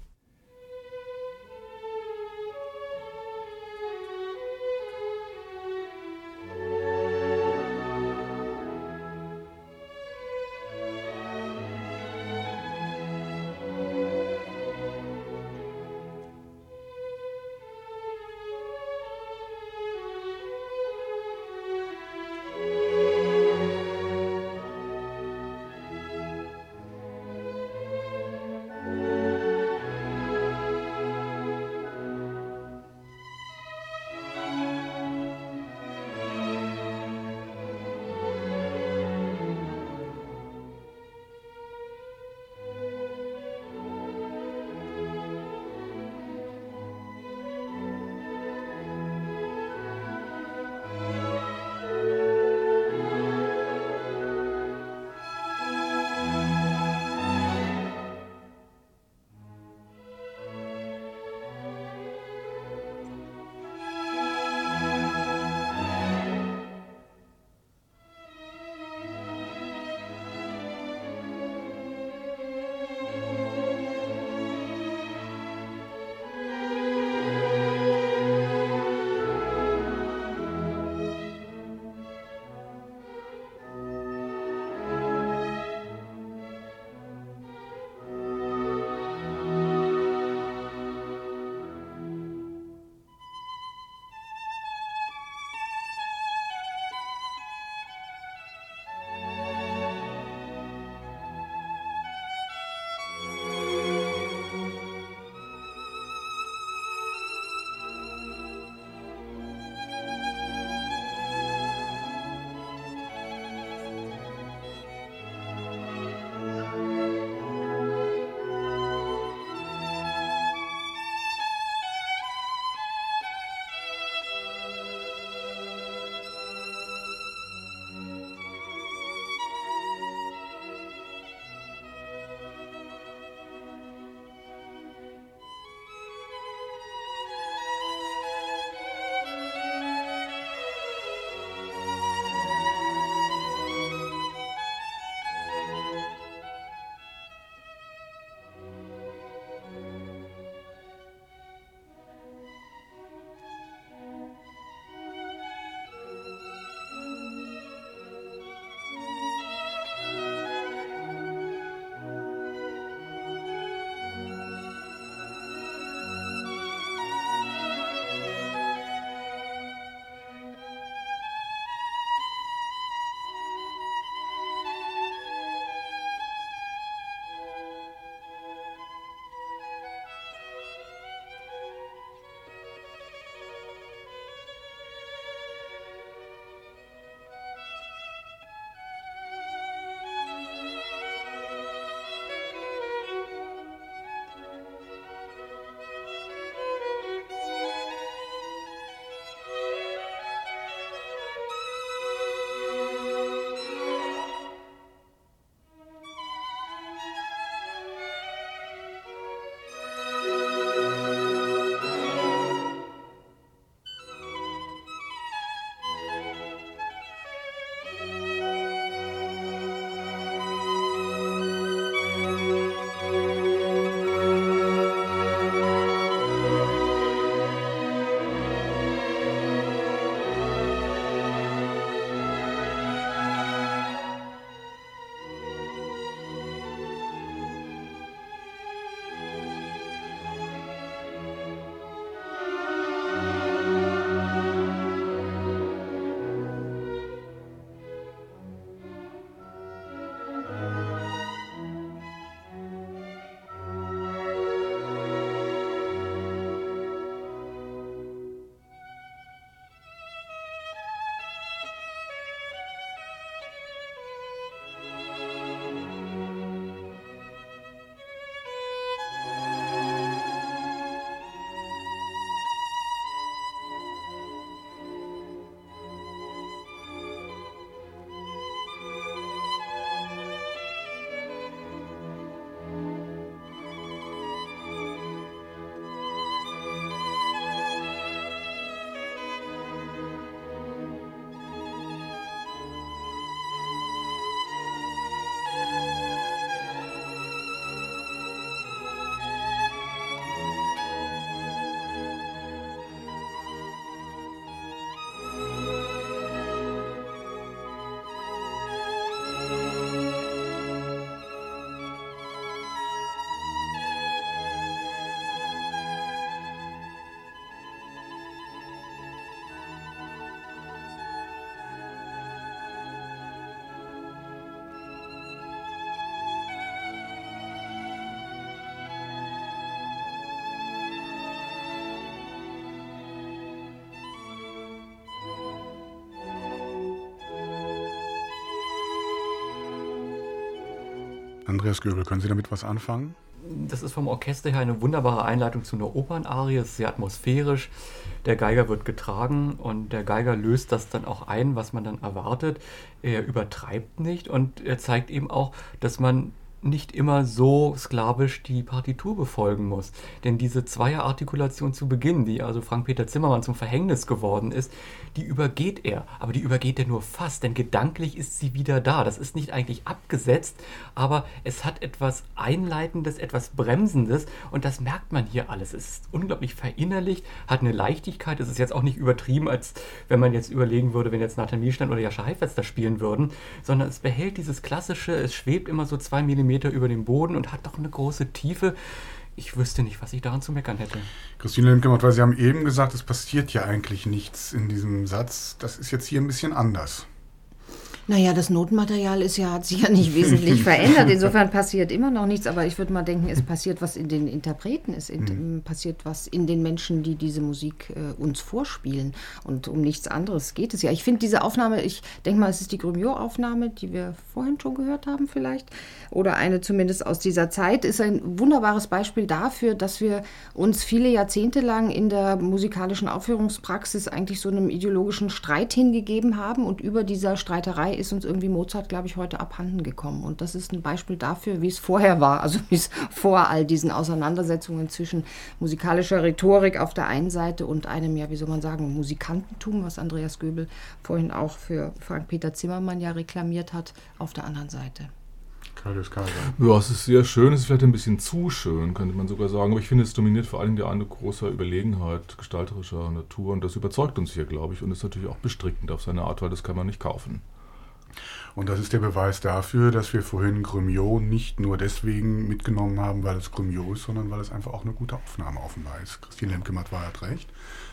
Andreas Göbel, können Sie damit was anfangen? Das ist vom Orchester her eine wunderbare Einleitung zu einer Opernarie. Es ist sehr atmosphärisch. Der Geiger wird getragen und der Geiger löst das dann auch ein, was man dann erwartet. Er übertreibt nicht und er zeigt eben auch, dass man nicht immer so sklavisch die Partitur befolgen muss. Denn diese Zweierartikulation zu Beginn, die also Frank-Peter Zimmermann zum Verhängnis geworden ist, die übergeht er. Aber die übergeht er nur fast, denn gedanklich ist sie wieder da. Das ist nicht eigentlich abgesetzt, aber es hat etwas Einleitendes, etwas Bremsendes und das merkt man hier alles. Es ist unglaublich verinnerlicht, hat eine Leichtigkeit. Es ist jetzt auch nicht übertrieben, als wenn man jetzt überlegen würde, wenn jetzt Nathan Mielstein oder Jascha Heifetz da spielen würden, sondern es behält dieses klassische, es schwebt immer so zwei Millimeter Meter über dem Boden und hat doch eine große Tiefe. Ich wüsste nicht, was ich daran zu meckern hätte. Christine Lemkemott, weil Sie haben eben gesagt, es passiert ja eigentlich nichts in diesem Satz. Das ist jetzt hier ein bisschen anders. Naja, das Notenmaterial ist ja, hat sich ja nicht wesentlich verändert. Insofern passiert immer noch nichts, aber ich würde mal denken, es passiert was in den Interpreten, es in, mhm. passiert was in den Menschen, die diese Musik äh, uns vorspielen. Und um nichts anderes geht es ja. Ich finde diese Aufnahme, ich denke mal, es ist die Grumiot-Aufnahme, die wir vorhin schon gehört haben, vielleicht. Oder eine zumindest aus dieser Zeit, ist ein wunderbares Beispiel dafür, dass wir uns viele Jahrzehnte lang in der musikalischen Aufführungspraxis eigentlich so einem ideologischen Streit hingegeben haben und über dieser Streiterei ist uns irgendwie Mozart, glaube ich, heute abhanden gekommen. Und das ist ein Beispiel dafür, wie es vorher war, also wie es vor all diesen Auseinandersetzungen zwischen musikalischer Rhetorik auf der einen Seite und einem, ja, wie soll man sagen, Musikantentum, was Andreas Göbel vorhin auch für Frank-Peter Zimmermann ja reklamiert hat, auf der anderen Seite. Ja, es ist sehr schön, es ist vielleicht ein bisschen zu schön, könnte man sogar sagen. Aber ich finde, es dominiert vor allem die eine große Überlegenheit gestalterischer Natur und das überzeugt uns hier, glaube ich, und ist natürlich auch bestrickend auf seine Art, weil das kann man nicht kaufen. Und das ist der Beweis dafür, dass wir vorhin Grumio nicht nur deswegen mitgenommen haben, weil es Grumio ist, sondern weil es einfach auch eine gute Aufnahme offenbar ist. Christine Lemke-Matt hat recht.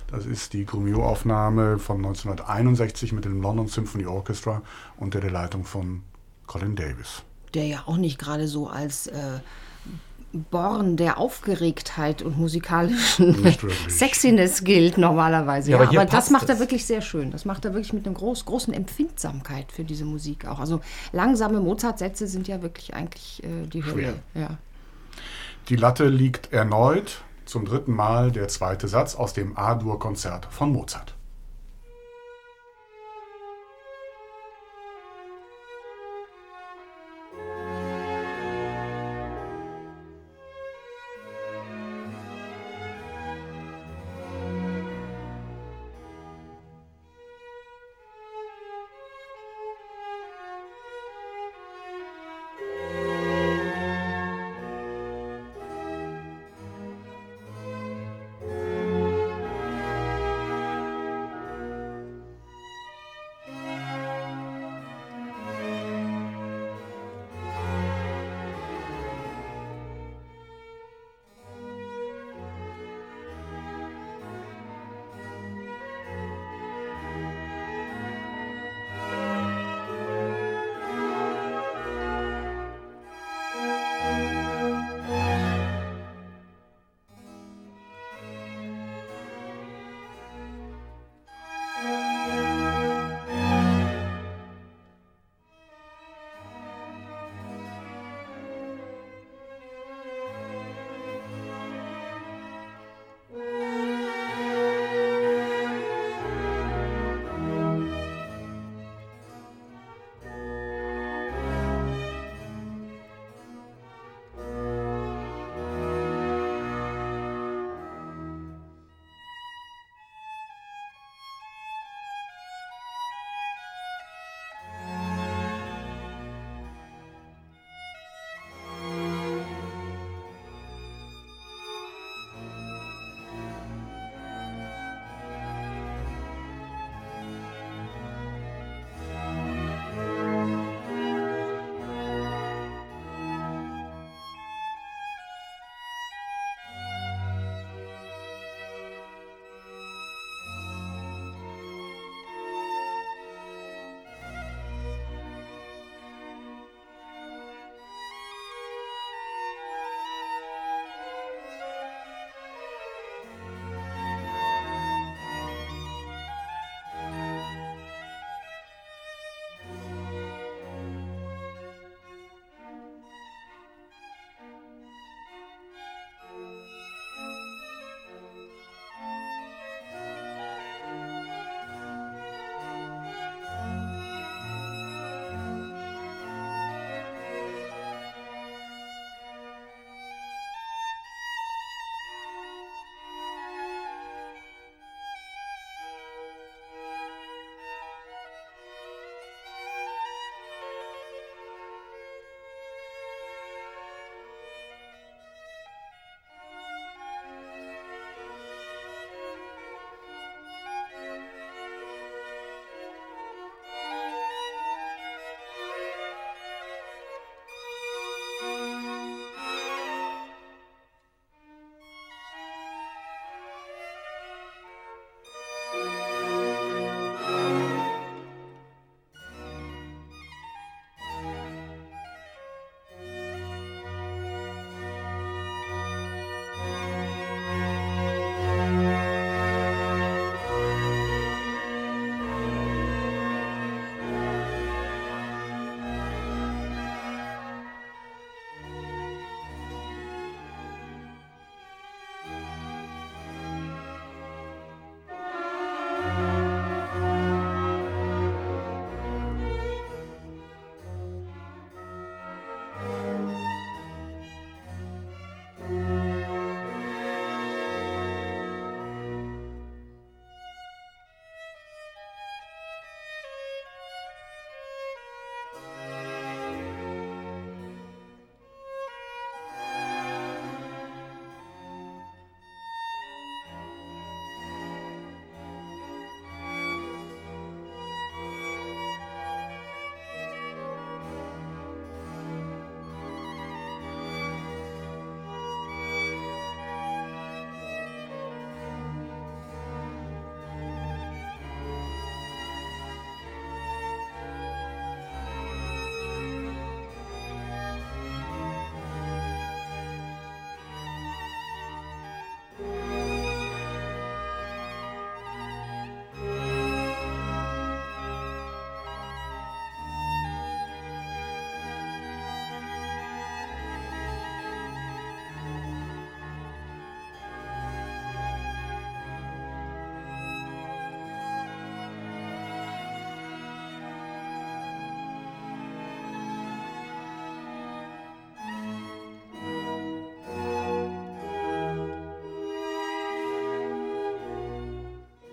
Das ist die Grumio-Aufnahme von 1961 mit dem London Symphony Orchestra unter der Leitung von Colin Davis. Der ja auch nicht gerade so als äh, Born der Aufgeregtheit und musikalischen Sexiness gilt normalerweise. Ja, ja, aber, aber das macht er wirklich sehr schön. Das macht er wirklich mit einer groß, großen Empfindsamkeit für diese Musik auch. Also langsame Mozart-Sätze sind ja wirklich eigentlich äh, die Hölle. Ja. Die Latte liegt erneut zum dritten Mal der zweite Satz aus dem A-Dur-Konzert von Mozart.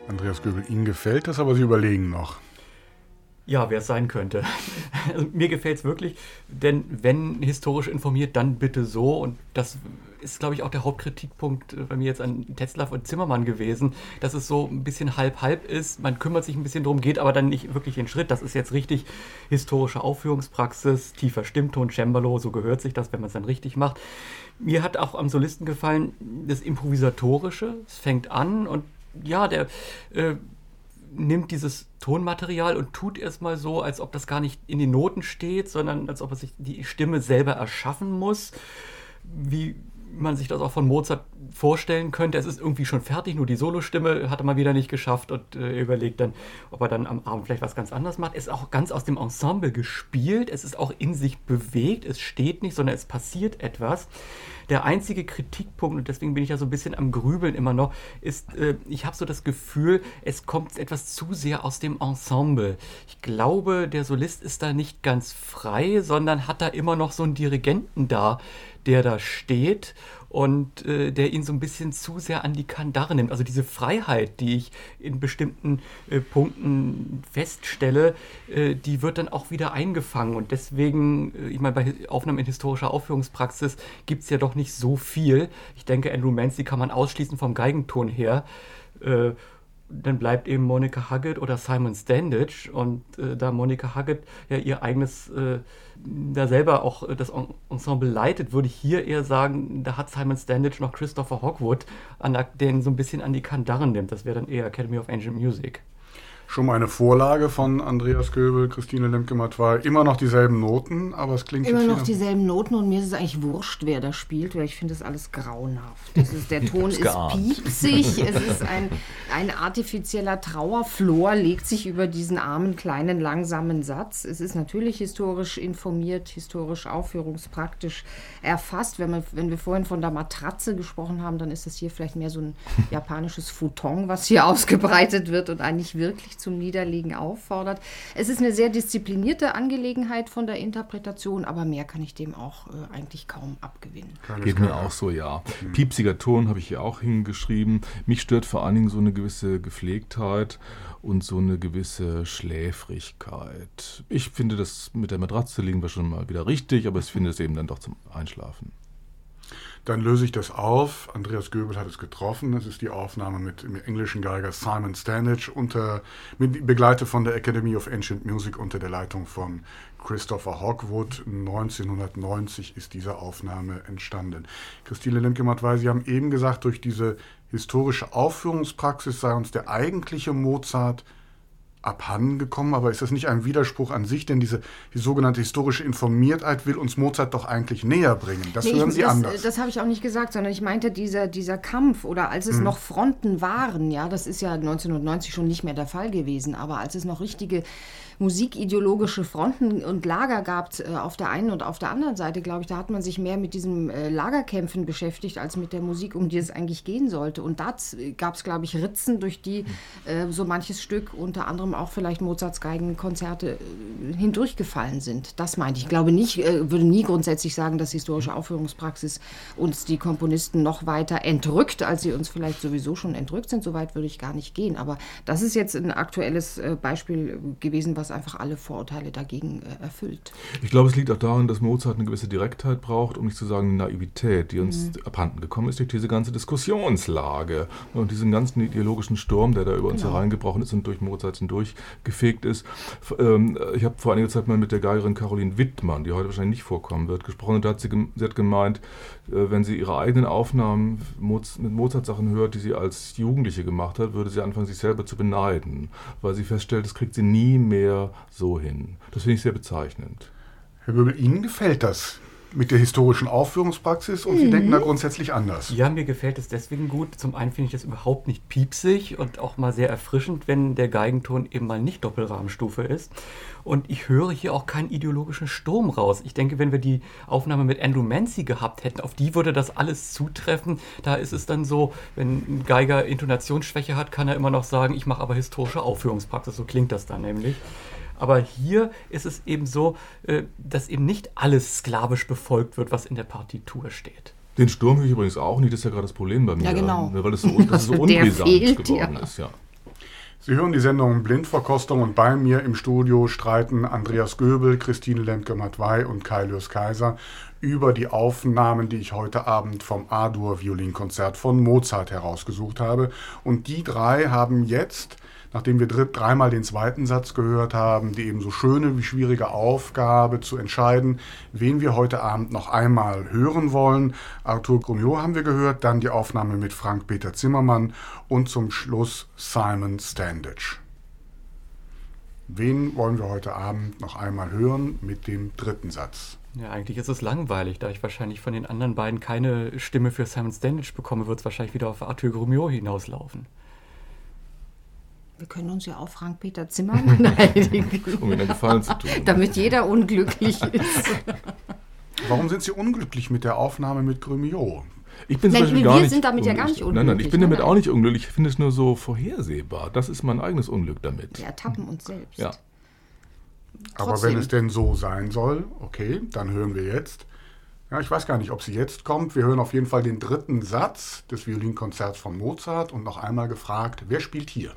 Andreas Göbel, Ihnen gefällt das, aber Sie überlegen noch. Ja, wer es sein könnte. Also, mir gefällt es wirklich, denn wenn historisch informiert, dann bitte so. Und das ist, glaube ich, auch der Hauptkritikpunkt äh, bei mir jetzt an Tetzlaff und Zimmermann gewesen, dass es so ein bisschen halb-halb ist. Man kümmert sich ein bisschen drum, geht aber dann nicht wirklich den Schritt. Das ist jetzt richtig historische Aufführungspraxis, tiefer Stimmton, Cembalo, so gehört sich das, wenn man es dann richtig macht. Mir hat auch am Solisten gefallen das Improvisatorische. Es fängt an und ja, der äh, nimmt dieses Tonmaterial und tut erstmal so, als ob das gar nicht in den Noten steht, sondern als ob er sich die Stimme selber erschaffen muss. Wie man sich das auch von Mozart vorstellen könnte. Es ist irgendwie schon fertig, nur die Solostimme hat er mal wieder nicht geschafft und äh, überlegt dann, ob er dann am Abend vielleicht was ganz anderes macht. Es ist auch ganz aus dem Ensemble gespielt, es ist auch in sich bewegt, es steht nicht, sondern es passiert etwas. Der einzige Kritikpunkt, und deswegen bin ich ja so ein bisschen am Grübeln immer noch, ist, äh, ich habe so das Gefühl, es kommt etwas zu sehr aus dem Ensemble. Ich glaube, der Solist ist da nicht ganz frei, sondern hat da immer noch so einen Dirigenten da, der da steht und äh, der ihn so ein bisschen zu sehr an die Kandare nimmt. Also diese Freiheit, die ich in bestimmten äh, Punkten feststelle, äh, die wird dann auch wieder eingefangen. Und deswegen, äh, ich meine, bei Aufnahmen in historischer Aufführungspraxis gibt es ja doch nicht so viel. Ich denke, Andrew Mancy kann man ausschließen vom Geigenton her. Dann bleibt eben Monica Huggett oder Simon Standage. Und äh, da Monica Huggett ja ihr eigenes, äh, da selber auch äh, das Ensemble leitet, würde ich hier eher sagen, da hat Simon Standage noch Christopher Hogwood, an der, den so ein bisschen an die Kandaren nimmt. Das wäre dann eher Academy of Ancient Music schon mal eine Vorlage von Andreas Göbel, Christine Lemke-Matwei. Immer noch dieselben Noten, aber es klingt Immer noch dieselben Noten und mir ist es eigentlich wurscht, wer da spielt, weil ich finde das alles grauenhaft. Das ist, der Ton ist piepsig, es ist ein, ein artifizieller Trauerflor, legt sich über diesen armen, kleinen, langsamen Satz. Es ist natürlich historisch informiert, historisch aufführungspraktisch erfasst. Wenn, man, wenn wir vorhin von der Matratze gesprochen haben, dann ist das hier vielleicht mehr so ein japanisches Futon, was hier ausgebreitet wird und eigentlich wirklich zum Niederlegen auffordert. Es ist eine sehr disziplinierte Angelegenheit von der Interpretation, aber mehr kann ich dem auch äh, eigentlich kaum abgewinnen. Geht mir auch so, ja. Mhm. Piepsiger Ton habe ich hier auch hingeschrieben. Mich stört vor allen Dingen so eine gewisse Gepflegtheit und so eine gewisse Schläfrigkeit. Ich finde, das mit der Matratze liegen wir schon mal wieder richtig, aber ich finde es eben dann doch zum Einschlafen. Dann löse ich das auf. Andreas Göbel hat es getroffen. Es ist die Aufnahme mit dem englischen Geiger Simon Stanage, unter, mit, begleitet von der Academy of Ancient Music unter der Leitung von Christopher Hogwood. 1990 ist diese Aufnahme entstanden. Christine Lemke-Matt, Sie haben eben gesagt, durch diese historische Aufführungspraxis sei uns der eigentliche Mozart abhanden gekommen, aber ist das nicht ein Widerspruch an sich? Denn diese die sogenannte historische Informiertheit will uns Mozart doch eigentlich näher bringen. Das nee, hören Sie das, anders. Das habe ich auch nicht gesagt, sondern ich meinte dieser, dieser Kampf oder als es hm. noch Fronten waren, ja, das ist ja 1990 schon nicht mehr der Fall gewesen, aber als es noch richtige musikideologische Fronten und Lager gab äh, auf der einen und auf der anderen Seite, glaube ich, da hat man sich mehr mit diesem äh, Lagerkämpfen beschäftigt, als mit der Musik, um die es eigentlich gehen sollte. Und da gab es, glaube ich, Ritzen, durch die äh, so manches Stück, unter anderem auch vielleicht Mozarts Geigenkonzerte, äh, hindurchgefallen sind. Das meinte ich. Ich glaube nicht, äh, würde nie grundsätzlich sagen, dass historische Aufführungspraxis uns die Komponisten noch weiter entrückt, als sie uns vielleicht sowieso schon entrückt sind. Soweit würde ich gar nicht gehen. Aber das ist jetzt ein aktuelles äh, Beispiel gewesen, was das einfach alle Vorurteile dagegen äh, erfüllt. Ich glaube, es liegt auch daran, dass Mozart eine gewisse Direktheit braucht, um nicht zu sagen Naivität, die uns mhm. abhanden gekommen ist durch diese ganze Diskussionslage und diesen ganzen ideologischen Sturm, der da über uns genau. hereingebrochen ist und durch Mozart hindurch gefegt ist. Ähm, ich habe vor einiger Zeit mal mit der Geigerin Caroline Wittmann, die heute wahrscheinlich nicht vorkommen wird, gesprochen und da hat sie, sie hat gemeint, äh, wenn sie ihre eigenen Aufnahmen mit Mozart-Sachen hört, die sie als Jugendliche gemacht hat, würde sie anfangen, sich selber zu beneiden, weil sie feststellt, das kriegt sie nie mehr so hin. Das finde ich sehr bezeichnend. Herr Böbel, Ihnen gefällt das? Mit der historischen Aufführungspraxis und mhm. Sie denken da grundsätzlich anders. Ja, mir gefällt es deswegen gut. Zum einen finde ich das überhaupt nicht piepsig und auch mal sehr erfrischend, wenn der Geigenton eben mal nicht Doppelrahmenstufe ist. Und ich höre hier auch keinen ideologischen Sturm raus. Ich denke, wenn wir die Aufnahme mit Andrew Mancy gehabt hätten, auf die würde das alles zutreffen. Da ist es dann so, wenn ein Geiger Intonationsschwäche hat, kann er immer noch sagen, ich mache aber historische Aufführungspraxis. So klingt das dann nämlich. Aber hier ist es eben so, äh, dass eben nicht alles sklavisch befolgt wird, was in der Partitur steht. Den Sturm höre ich übrigens auch nicht, das ist ja gerade das Problem bei mir. Ja, genau. Weil das so, das so unbrisant geworden ja. ist, ja. Sie hören die Sendung Blindverkostung und bei mir im Studio streiten Andreas Göbel, Christine Lemke-Matwei und Kailius Kaiser über die Aufnahmen, die ich heute Abend vom A-Dur-Violinkonzert von Mozart herausgesucht habe. Und die drei haben jetzt nachdem wir dreimal den zweiten Satz gehört haben, die ebenso schöne wie schwierige Aufgabe zu entscheiden, wen wir heute Abend noch einmal hören wollen. Arthur Grumiot haben wir gehört, dann die Aufnahme mit Frank-Peter Zimmermann und zum Schluss Simon Standage. Wen wollen wir heute Abend noch einmal hören mit dem dritten Satz? Ja, eigentlich ist es langweilig, da ich wahrscheinlich von den anderen beiden keine Stimme für Simon Standage bekomme, wird es wahrscheinlich wieder auf Arthur Grumiot hinauslaufen. Wir können uns ja auch Frank-Peter Zimmermann einigen. um ihnen einen Gefallen zu tun. Damit jeder unglücklich ist. Warum sind Sie unglücklich mit der Aufnahme mit Grümio? Ich bin Nein, zum Beispiel wir gar nicht sind damit ja gar nicht Nein, nein, ich unglücklich, bin damit nein, auch nicht unglücklich. Ich finde es nur so vorhersehbar. Das ist mein eigenes Unglück damit. Wir ertappen uns selbst. Ja. Aber wenn es denn so sein soll, okay, dann hören wir jetzt. Ja, ich weiß gar nicht, ob sie jetzt kommt. Wir hören auf jeden Fall den dritten Satz des Violinkonzerts von Mozart und noch einmal gefragt, wer spielt hier?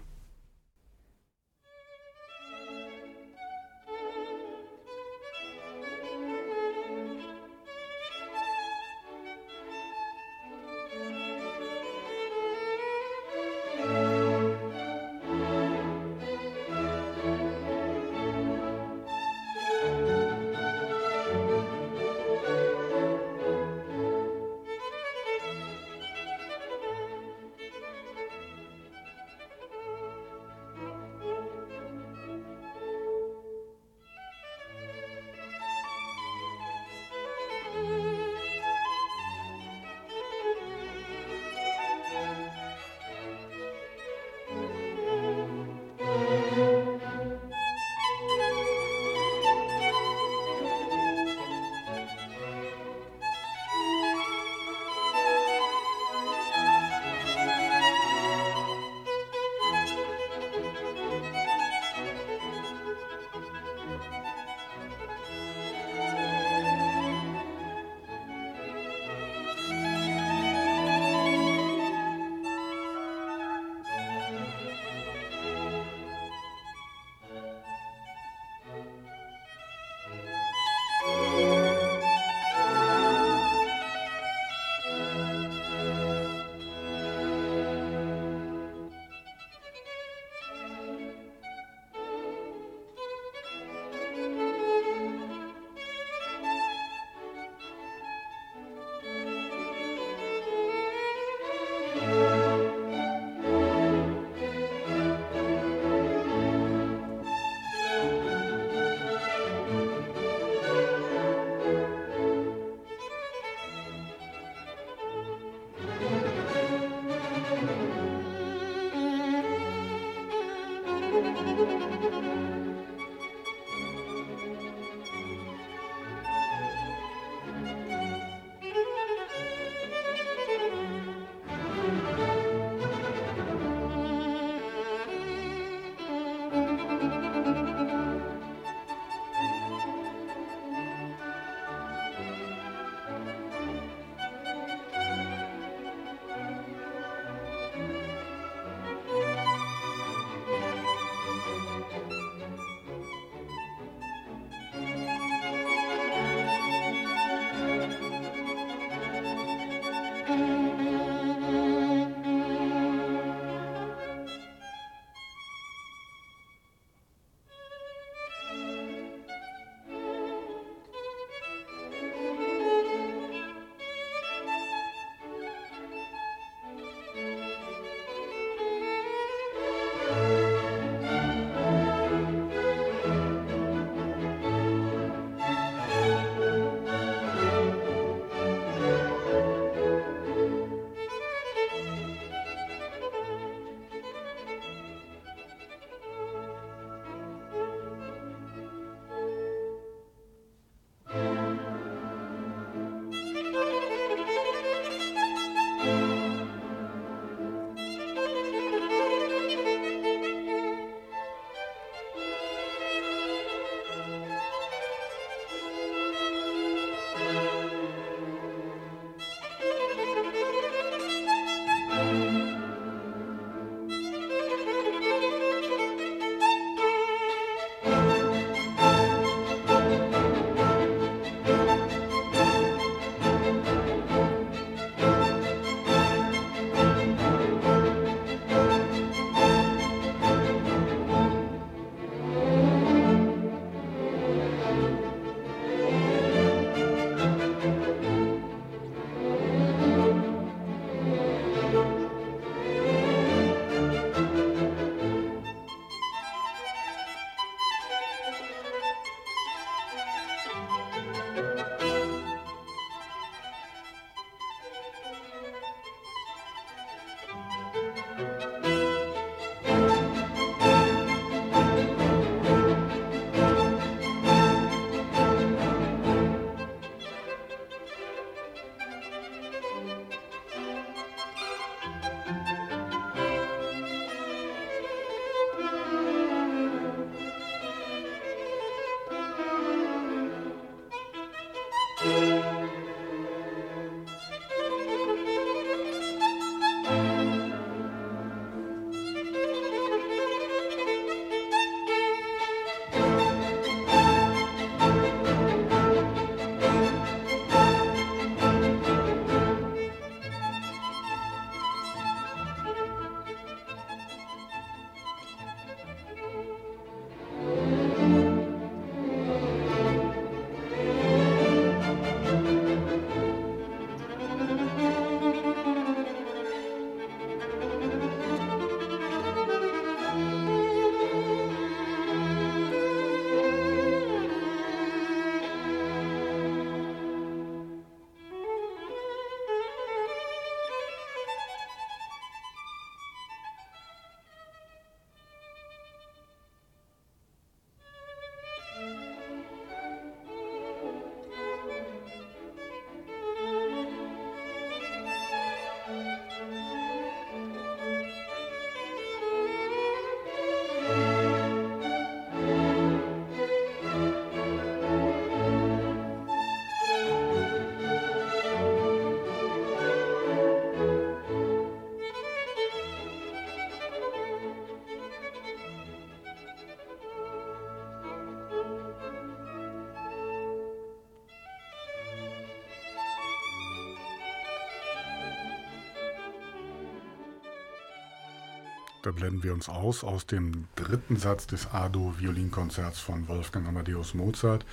Da blenden wir uns aus aus dem dritten Satz des A-Dur-Violinkonzerts von Wolfgang Amadeus Mozart.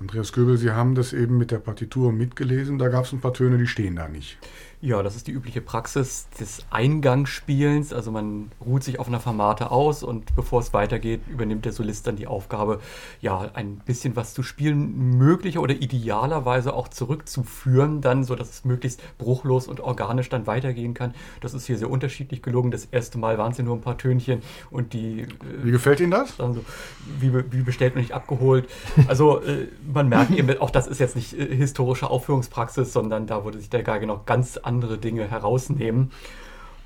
Andreas Göbel, Sie haben das eben mit der Partitur mitgelesen. Da gab es ein paar Töne, die stehen da nicht. Ja, das ist die übliche Praxis des Eingangsspielens. Also man ruht sich auf einer Formate aus und bevor es weitergeht, übernimmt der Solist dann die Aufgabe, ja, ein bisschen was zu spielen, möglicher oder idealerweise auch zurückzuführen, dann, so dass es möglichst bruchlos und organisch dann weitergehen kann. Das ist hier sehr unterschiedlich gelungen. Das erste Mal waren es ja nur ein paar Tönchen und die. Äh, wie gefällt Ihnen das? Also, wie, wie bestellt und nicht abgeholt. Also äh, man merkt eben, auch das ist jetzt nicht äh, historische Aufführungspraxis, sondern da wurde sich der Geige noch ganz andere Dinge herausnehmen.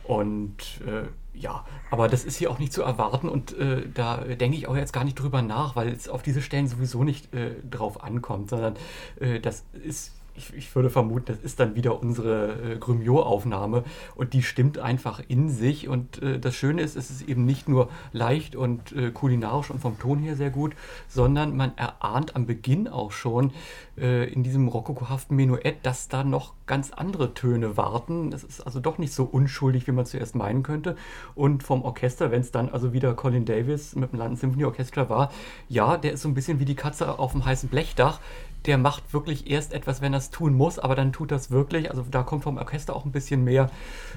Und äh, ja, aber das ist hier auch nicht zu erwarten und äh, da denke ich auch jetzt gar nicht drüber nach, weil es auf diese Stellen sowieso nicht äh, drauf ankommt, sondern äh, das ist ich, ich, würde vermuten, das ist dann wieder unsere äh, Grumiot-Aufnahme und die stimmt einfach in sich. Und äh, das Schöne ist, es ist eben nicht nur leicht und äh, kulinarisch und vom Ton her sehr gut, sondern man erahnt am Beginn auch schon äh, in diesem rokokohaften Menuett, dass da noch ganz andere Töne warten. Das ist also doch nicht so unschuldig, wie man zuerst meinen könnte. Und vom Orchester, wenn es dann also wieder Colin Davis mit dem London Symphony Orchestra war, ja, der ist so ein bisschen wie die Katze auf dem heißen Blechdach der macht wirklich erst etwas, wenn er es tun muss, aber dann tut das wirklich. Also da kommt vom Orchester auch ein bisschen mehr.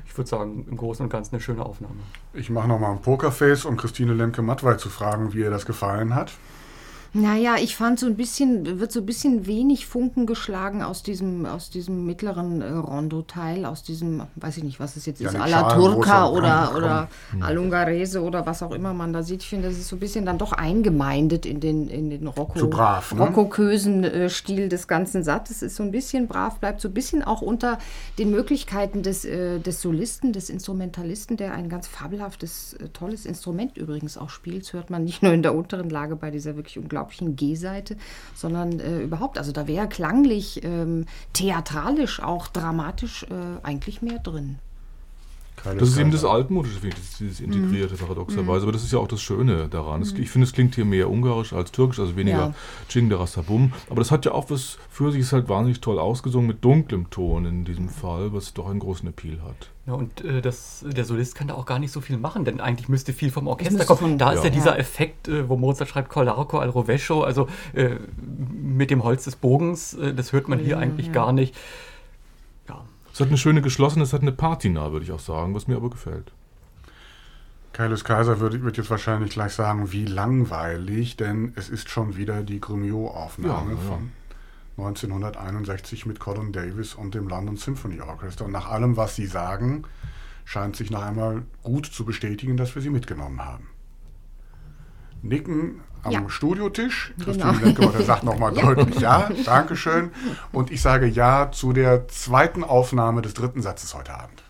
Ich würde sagen, im Großen und Ganzen eine schöne Aufnahme. Ich mache nochmal ein Pokerface, um Christine Lemke-Mattwey zu fragen, wie ihr das gefallen hat. Naja, ich fand so ein bisschen, wird so ein bisschen wenig Funken geschlagen aus diesem, aus diesem mittleren äh, Rondo-Teil, aus diesem, weiß ich nicht, was es jetzt ja, ist, Alla Turca oder, komm, oder komm. Alungarese oder was auch immer man da sieht. Ich finde, das ist so ein bisschen dann doch eingemeindet in den, in den Rocco, brav, ne? rockokösen äh, Stil des ganzen Satzes. Ist so ein bisschen brav, bleibt so ein bisschen auch unter den Möglichkeiten des, äh, des Solisten, des Instrumentalisten, der ein ganz fabelhaftes, äh, tolles Instrument übrigens auch spielt. Das hört man nicht nur in der unteren Lage bei dieser wirklich unglaublichen unglaublichen G-Seite, sondern äh, überhaupt, also da wäre klanglich, ähm, theatralisch, auch dramatisch äh, eigentlich mehr drin. Keine das ist eben das altmodische, dieses integrierte, mhm. paradoxerweise. Aber das ist ja auch das Schöne daran. Mhm. Ich finde, es klingt hier mehr ungarisch als türkisch, also weniger ja. Ching de Rastabum. Aber das hat ja auch was für sich, ist halt wahnsinnig toll ausgesungen mit dunklem Ton in diesem Fall, was doch einen großen Appeal hat. Ja, und äh, das, der Solist kann da auch gar nicht so viel machen, denn eigentlich müsste viel vom Orchester kommen. Da ja. ist ja dieser Effekt, äh, wo Mozart schreibt Collarco al rovescio, also äh, mit dem Holz des Bogens, äh, das hört man hier eigentlich gar nicht. Es hat eine schöne geschlossene, es hat eine Patina, würde ich auch sagen, was mir aber gefällt. Kaius Kaiser wird, wird, jetzt wahrscheinlich gleich sagen, wie langweilig, denn es ist schon wieder die Grumiot-Aufnahme ja, ja. von 1961 mit Colin Davis und dem London Symphony Orchestra. Und nach allem, was Sie sagen, scheint sich noch einmal gut zu bestätigen, dass wir sie mitgenommen haben. Nicken am ja. Studiotisch. Christine genau. Lenke sagt nochmal ja. deutlich Ja, Dankeschön. Und ich sage Ja zu der zweiten Aufnahme des dritten Satzes heute Abend.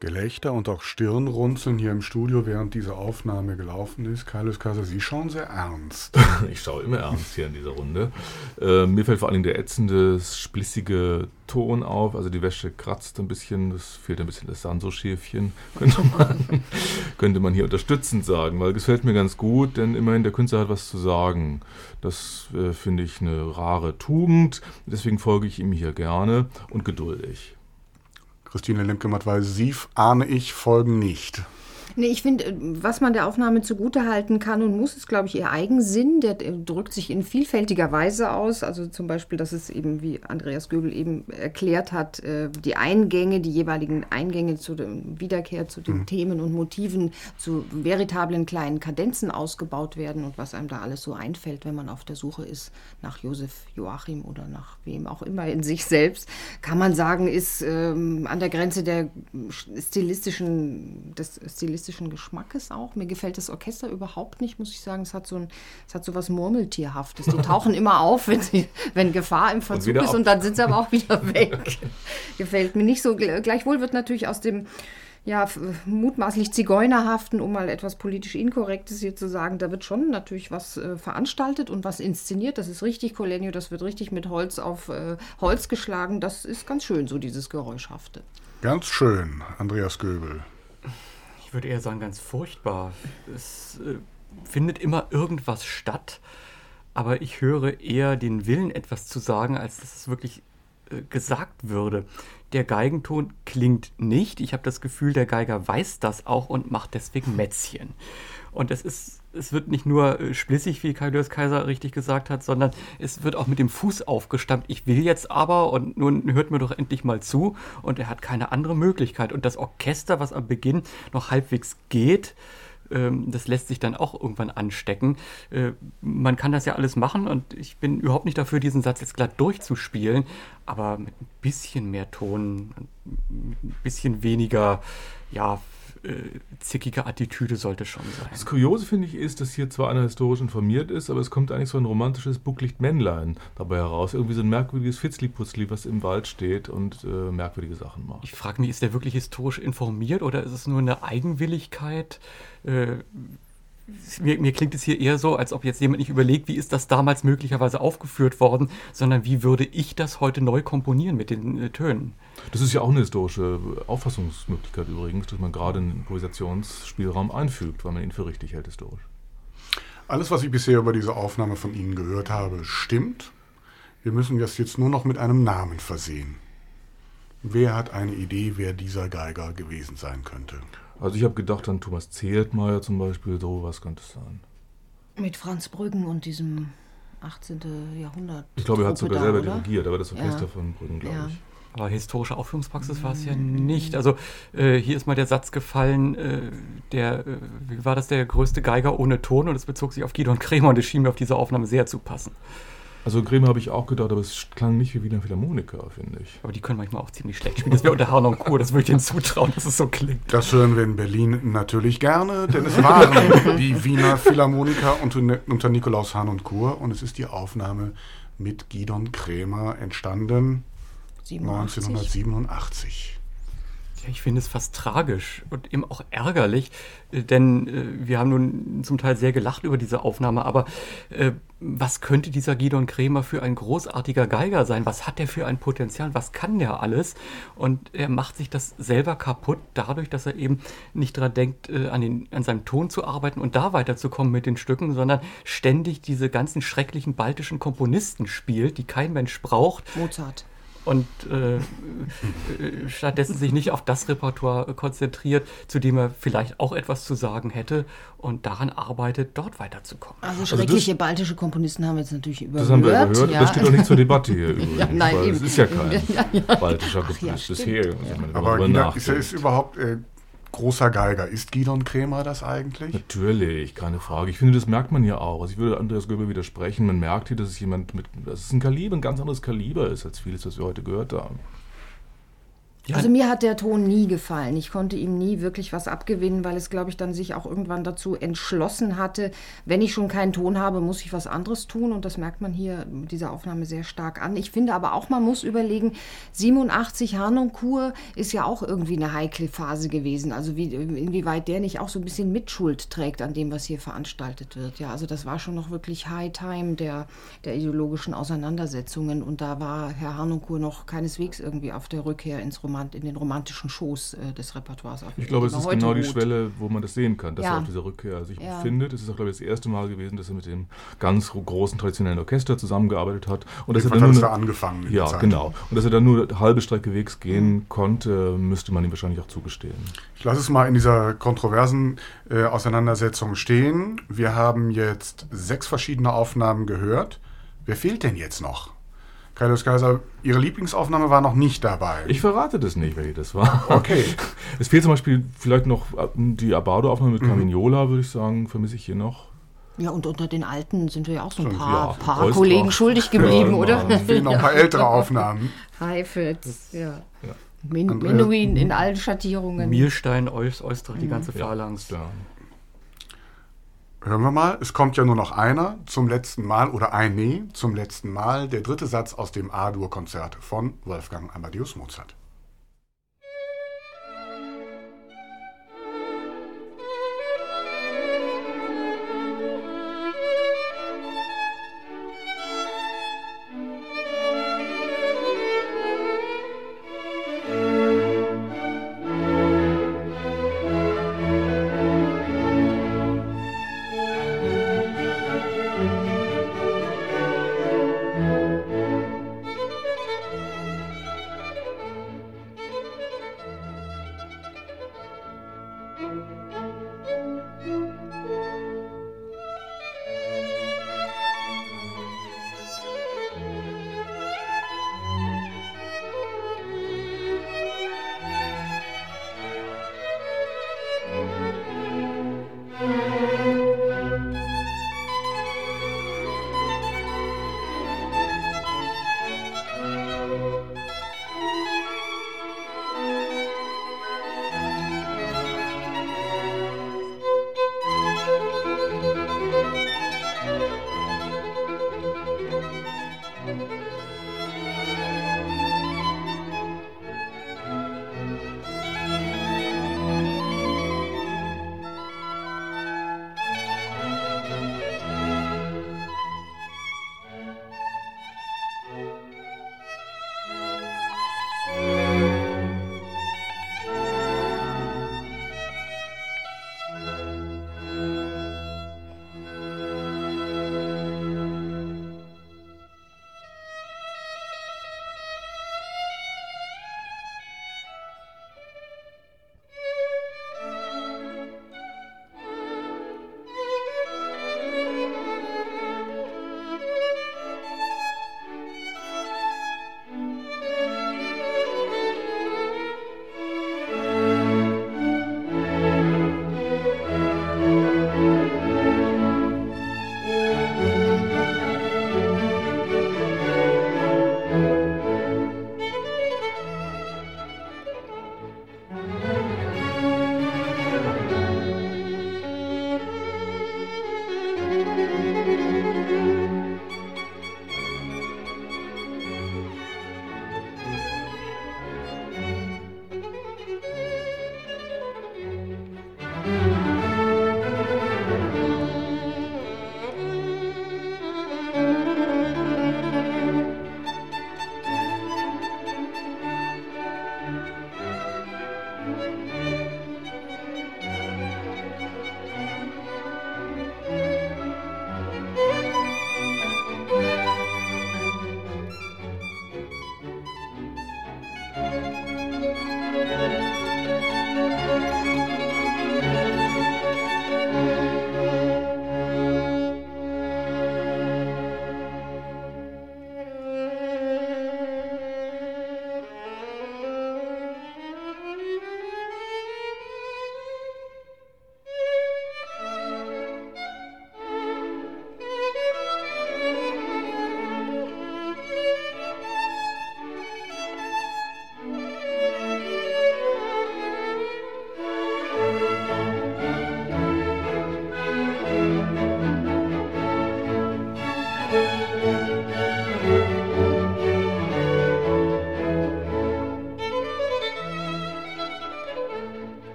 Gelächter und auch Stirnrunzeln hier im Studio, während diese Aufnahme gelaufen ist. Carlos Casa, Sie schauen sehr ernst. Ich schaue immer ernst hier in dieser Runde. Äh, mir fällt vor allem der ätzende, splissige Ton auf. Also die Wäsche kratzt ein bisschen, es fehlt ein bisschen das Sanso-Schäfchen, könnte man, könnte man hier unterstützend sagen, weil es gefällt mir ganz gut, denn immerhin der Künstler hat was zu sagen. Das äh, finde ich eine rare Tugend, deswegen folge ich ihm hier gerne und geduldig. Christine Lemke-Mattweis, Sie ahne ich folgen nicht. Nee, ich finde, äh, was man der Aufnahme zugutehalten kann und muss, ist, glaube ich, ihr Eigensinn. Der drückt sich in vielfältiger Weise aus. Also zum Beispiel, dass es eben, wie Andreas Göbel eben erklärt hat, äh, die Eingänge, die jeweiligen Eingänge zu der Wiederkehr zu den mhm. Themen und Motiven zu veritablen kleinen Kadenzen ausgebaut werden und was einem da alles so einfällt, wenn man auf der Suche ist nach Josef Joachim oder nach wem auch immer in sich selbst, kann man sagen, ist ähm, an der Grenze der stilistischen, des stilistischen stilistischen Geschmackes auch. Mir gefällt das Orchester überhaupt nicht, muss ich sagen. Es hat so, ein, es hat so was Murmeltierhaftes. Die tauchen immer auf, wenn, sie, wenn Gefahr im Verzug und ist und dann sind sie aber auch wieder weg. gefällt mir nicht so. Gleichwohl wird natürlich aus dem ja, mutmaßlich Zigeunerhaften, um mal etwas politisch Inkorrektes hier zu sagen, da wird schon natürlich was äh, veranstaltet und was inszeniert. Das ist richtig, Colenio, das wird richtig mit Holz auf äh, Holz geschlagen. Das ist ganz schön, so dieses Geräuschhafte. Ganz schön, Andreas Göbel ich würde eher sagen, ganz furchtbar. Es äh, findet immer irgendwas statt, aber ich höre eher den Willen, etwas zu sagen, als dass es wirklich äh, gesagt würde. Der Geigenton klingt nicht. Ich habe das Gefühl, der Geiger weiß das auch und macht deswegen Mätzchen. Und es ist es wird nicht nur äh, splissig, wie Kai Kaiser richtig gesagt hat, sondern es wird auch mit dem Fuß aufgestammt. Ich will jetzt aber und nun hört mir doch endlich mal zu. Und er hat keine andere Möglichkeit. Und das Orchester, was am Beginn noch halbwegs geht, ähm, das lässt sich dann auch irgendwann anstecken. Äh, man kann das ja alles machen und ich bin überhaupt nicht dafür, diesen Satz jetzt glatt durchzuspielen, aber mit ein bisschen mehr Ton, ein bisschen weniger, ja, äh, zickige Attitüde sollte schon sein. Das Kuriose finde ich ist, dass hier zwar einer historisch informiert ist, aber es kommt eigentlich so ein romantisches Bucklicht-Männlein dabei heraus. Irgendwie so ein merkwürdiges Fitzli-Putzli, was im Wald steht und äh, merkwürdige Sachen macht. Ich frage mich, ist der wirklich historisch informiert oder ist es nur eine Eigenwilligkeit? Äh, mir, mir, klingt es hier eher so, als ob jetzt jemand nicht überlegt, wie ist das damals möglicherweise aufgeführt worden, sondern wie würde ich das heute neu komponieren mit den äh, Tönen. Das ist ja auch eine historische Auffassungsmöglichkeit übrigens, dass man gerade einen Improvisationsspielraum einfügt, weil man ihn für richtig hält historisch. Alles, was ich bisher über diese Aufnahme von Ihnen gehört habe, stimmt. Wir müssen das jetzt nur noch mit einem Namen versehen. Wer hat eine Idee, wer dieser Geiger gewesen sein könnte? Also ich habe gedacht an Thomas Zeltmeier zum Beispiel, so was könnte es sein. Mit Franz Brüggen und diesem 18. Jahrhundert. Ich glaube, er hat sogar da, selber oder? dirigiert, aber das Orchester ja. von Brüggen, glaube ja. ich. Aber historische Aufführungspraxis war es ja nicht. Also äh, hier ist mal der Satz gefallen, äh, der, äh, wie war das, der größte Geiger ohne Ton und es bezog sich auf Guido und Kremer und das schien mir auf diese Aufnahme sehr zu passen. Also Bremer habe ich auch gedacht, aber es klang nicht wie Wiener Philharmoniker, finde ich. Aber die können manchmal auch ziemlich schlecht spielen. Das wäre unter Harnon Kur, das würde ich denen zutrauen, dass es so klingt. Das hören wir in Berlin natürlich gerne, denn es waren die Wiener Philharmoniker unter, unter Nikolaus Hahn und Kur und es ist die Aufnahme mit Gidon Krämer entstanden 87. 1987. Ja, ich finde es fast tragisch und eben auch ärgerlich, äh, denn äh, wir haben nun zum Teil sehr gelacht über diese Aufnahme, aber äh, was könnte dieser Gidon Kremer für ein großartiger Geiger sein? Was hat er für ein Potenzial? Was kann der alles? Und er macht sich das selber kaputt, dadurch, dass er eben nicht daran denkt, äh, an, den, an seinem Ton zu arbeiten und da weiterzukommen mit den Stücken, sondern ständig diese ganzen schrecklichen baltischen Komponisten spielt, die kein Mensch braucht. Mozart und äh, äh, stattdessen sich nicht auf das Repertoire konzentriert, zu dem er vielleicht auch etwas zu sagen hätte und daran arbeitet, dort weiterzukommen. Also schreckliche also das, baltische Komponisten haben wir jetzt natürlich überhört. Das haben wir überhört, ja. das steht doch nicht zur Debatte hier übrigens. Ja, nein, eben. Das ist ja kein ja, ja. baltischer Komponist bisher. Aber Gina, ist, ist überhaupt äh, großer Geiger. Ist Gidon Kremer das eigentlich? Natürlich, keine Frage. Ich finde, das merkt man ja auch. Also ich würde Andreas Göbel widersprechen. Man merkt hier, dass es jemand mit, dass es ein Kaliber, ein ganz anderes Kaliber ist, als vieles, was wir heute gehört haben. Ja. Also mir hat der Ton nie gefallen. Ich konnte ihm nie wirklich was abgewinnen, weil es, glaube ich, dann sich auch irgendwann dazu entschlossen hatte, wenn ich schon keinen Ton habe, muss ich was anderes tun. Und das merkt man hier mit dieser Aufnahme sehr stark an. Ich finde aber auch, man muss überlegen, 87 Harnoncourt ist ja auch irgendwie eine heikle Phase gewesen. Also wie, inwieweit der nicht auch so ein bisschen Mitschuld trägt an dem, was hier veranstaltet wird. Ja, also das war schon noch wirklich High Time der, der ideologischen Auseinandersetzungen. Und da war Herr Harnoncourt noch keineswegs irgendwie auf der Rückkehr ins Roman in den romantischen Shows äh, des Repertoires. Ich glaube, es ist genau die Schwelle, wo man das sehen kann, dass ja. er auf dieser Rückkehr sich ja. befindet. Es ist auch, glaube ich, das erste Mal gewesen, dass er mit dem ganz großen traditionellen Orchester zusammengearbeitet hat. Und dass er dann nur eine, angefangen. Ja, genau. Und dass er dann nur halbe Strecke Wegs gehen mhm. konnte, müsste man ihm wahrscheinlich auch zugestehen. Ich lasse es mal in dieser kontroversen äh, Auseinandersetzung stehen. Wir haben jetzt sechs verschiedene Aufnahmen gehört. Wer fehlt denn jetzt noch? Carlos Kaiser, Ihre Lieblingsaufnahme war noch nicht dabei. Ich verrate das nicht, welche das war. Okay. Es fehlt zum Beispiel vielleicht noch äh, die Abado-Aufnahme mit mhm. Würde ich sagen, vermisse ich hier noch. Ja, und unter den Alten sind wir ja auch so ein paar, ja, paar Kollegen schuldig geblieben, ja, oder? Es fehlen noch ein paar ältere Aufnahmen. Heifetz, ja. ja. Min Menuhin in allen Schattierungen. Mirstein, Eustrach, die ganze Phalanx. Ja, Hören wir mal, es kommt ja nur noch einer zum letzten Mal oder ein Nee zum letzten Mal, der dritte Satz aus dem A-Dur-Konzert von Wolfgang Amadeus Mozart.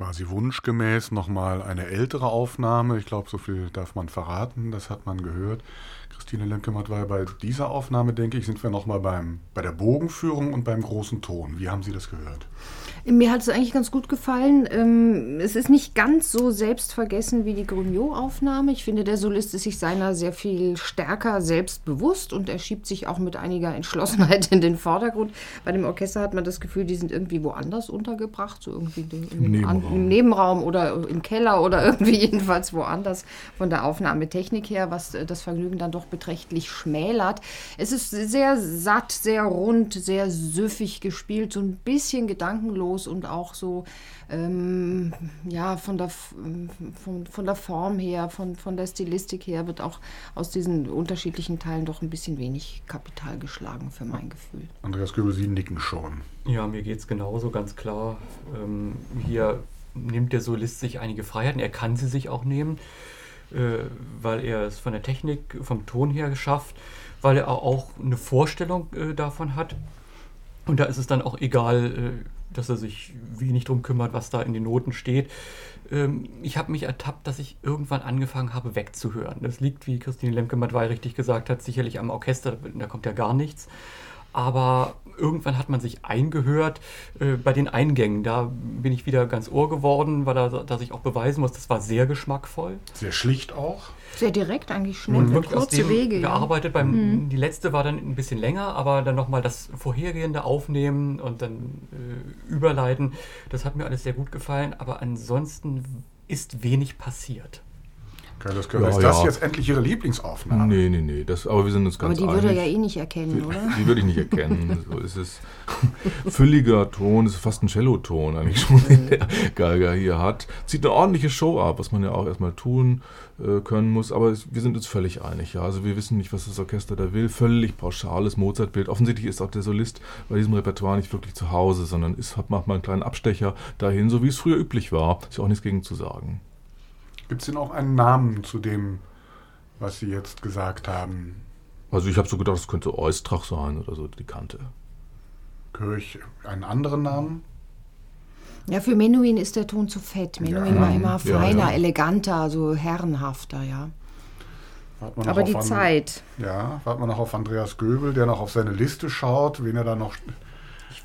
Quasi wunschgemäß nochmal eine ältere Aufnahme. Ich glaube, so viel darf man verraten, das hat man gehört. Christine Lemke-Matt war bei dieser Aufnahme, denke ich, sind wir nochmal bei der Bogenführung und beim großen Ton. Wie haben Sie das gehört? Mir hat es eigentlich ganz gut gefallen. Ähm, es ist nicht ganz so selbstvergessen wie die Grugnot-Aufnahme. Ich finde, der Solist ist sich seiner sehr viel stärker selbstbewusst und er schiebt sich auch mit einiger Entschlossenheit in den Vordergrund. Bei dem Orchester hat man das Gefühl, die sind irgendwie woanders untergebracht, so irgendwie Im, Nebenraum. An, im Nebenraum oder im Keller oder irgendwie jedenfalls woanders von der Aufnahmetechnik her, was äh, das Vergnügen dann doch beträchtlich schmälert. Es ist sehr satt, sehr rund, sehr süffig gespielt, so ein bisschen gedankenlos groß und auch so ähm, ja, von der, von, von der Form her, von, von der Stilistik her wird auch aus diesen unterschiedlichen Teilen doch ein bisschen wenig Kapital geschlagen für mein Gefühl. Andreas Göbel, Sie nicken schon. Ja, mir geht es genauso, ganz klar. Ähm, hier nimmt der Solist sich einige Freiheiten, er kann sie sich auch nehmen, äh, weil er es von der Technik, vom Ton her geschafft, weil er auch eine Vorstellung äh, davon hat. Und da ist es dann auch egal, äh, dass er sich wenig darum kümmert, was da in den Noten steht. Ähm, ich habe mich ertappt, dass ich irgendwann angefangen habe wegzuhören. Das liegt, wie Christine Lemke-Madwey richtig gesagt hat, sicherlich am Orchester, da kommt ja gar nichts aber irgendwann hat man sich eingehört äh, bei den Eingängen. Da bin ich wieder ganz ohr geworden, weil da sich auch beweisen muss, das war sehr geschmackvoll. Sehr schlicht auch. Sehr direkt, eigentlich schnell, und wirklich kurze Wege. Gearbeitet. Ja. Beim, mhm. Die letzte war dann ein bisschen länger, aber dann nochmal das vorhergehende aufnehmen und dann äh, überleiten. Das hat mir alles sehr gut gefallen, aber ansonsten ist wenig passiert. Carlos ja, ist das ja. jetzt endlich Ihre Lieblingsaufnahme? Nee, nee, nee. Das, aber wir sind uns ganz Aber die einig. würde er ja eh nicht erkennen, oder? Die würde ich nicht erkennen. so ist es. Fülliger Ton, ist fast ein Celloton eigentlich schon, den der Geiger hier hat. Zieht eine ordentliche Show ab, was man ja auch erstmal tun äh, können muss. Aber es, wir sind uns völlig einig. Ja? Also wir wissen nicht, was das Orchester da will. Völlig pauschales Mozart-Bild. Offensichtlich ist auch der Solist bei diesem Repertoire nicht wirklich zu Hause, sondern ist, macht mal einen kleinen Abstecher dahin, so wie es früher üblich war. Ist ja auch nichts gegen zu sagen. Gibt es denn auch einen Namen zu dem, was Sie jetzt gesagt haben? Also ich habe so gedacht, es könnte Eustrach sein oder so, die Kante. Ich einen anderen Namen? Ja, für Menuhin ist der Ton zu fett. Menuhin ja. war immer feiner, ja, ja. eleganter, so herrenhafter, ja. Aber die an, Zeit. Ja, warten wir noch auf Andreas Göbel, der noch auf seine Liste schaut, wen er da noch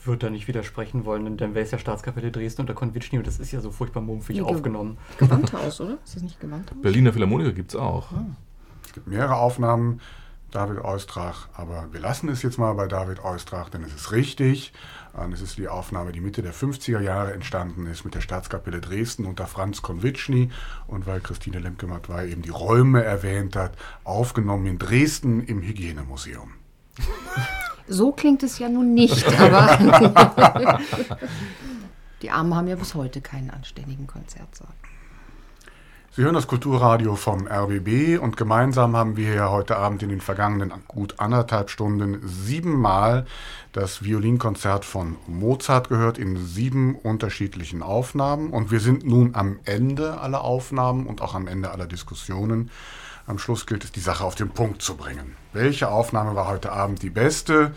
würde da nicht widersprechen wollen, denn dann wäre es ja Staatskapelle Dresden unter Konvitschny und das ist ja so furchtbar mumpfig aufgenommen. Gewandhaus, oder? Ist das nicht Gewandhaus? Berliner Philharmoniker gibt es auch. Ah. Es gibt mehrere Aufnahmen. David Eustrach, aber wir lassen es jetzt mal bei David Eustrach, denn es ist richtig. Und es ist die Aufnahme, die Mitte der 50er Jahre entstanden ist mit der Staatskapelle Dresden unter Franz Konvitschny. Und weil Christine Lemke-Matwei eben die Räume erwähnt hat, aufgenommen in Dresden im Hygienemuseum. So klingt es ja nun nicht, aber die Armen haben ja bis heute keinen anständigen Konzertsaal. Sie hören das Kulturradio vom RBB und gemeinsam haben wir hier heute Abend in den vergangenen gut anderthalb Stunden siebenmal das Violinkonzert von Mozart gehört in sieben unterschiedlichen Aufnahmen. Und wir sind nun am Ende aller Aufnahmen und auch am Ende aller Diskussionen. Am Schluss gilt es, die Sache auf den Punkt zu bringen. Welche Aufnahme war heute Abend die beste?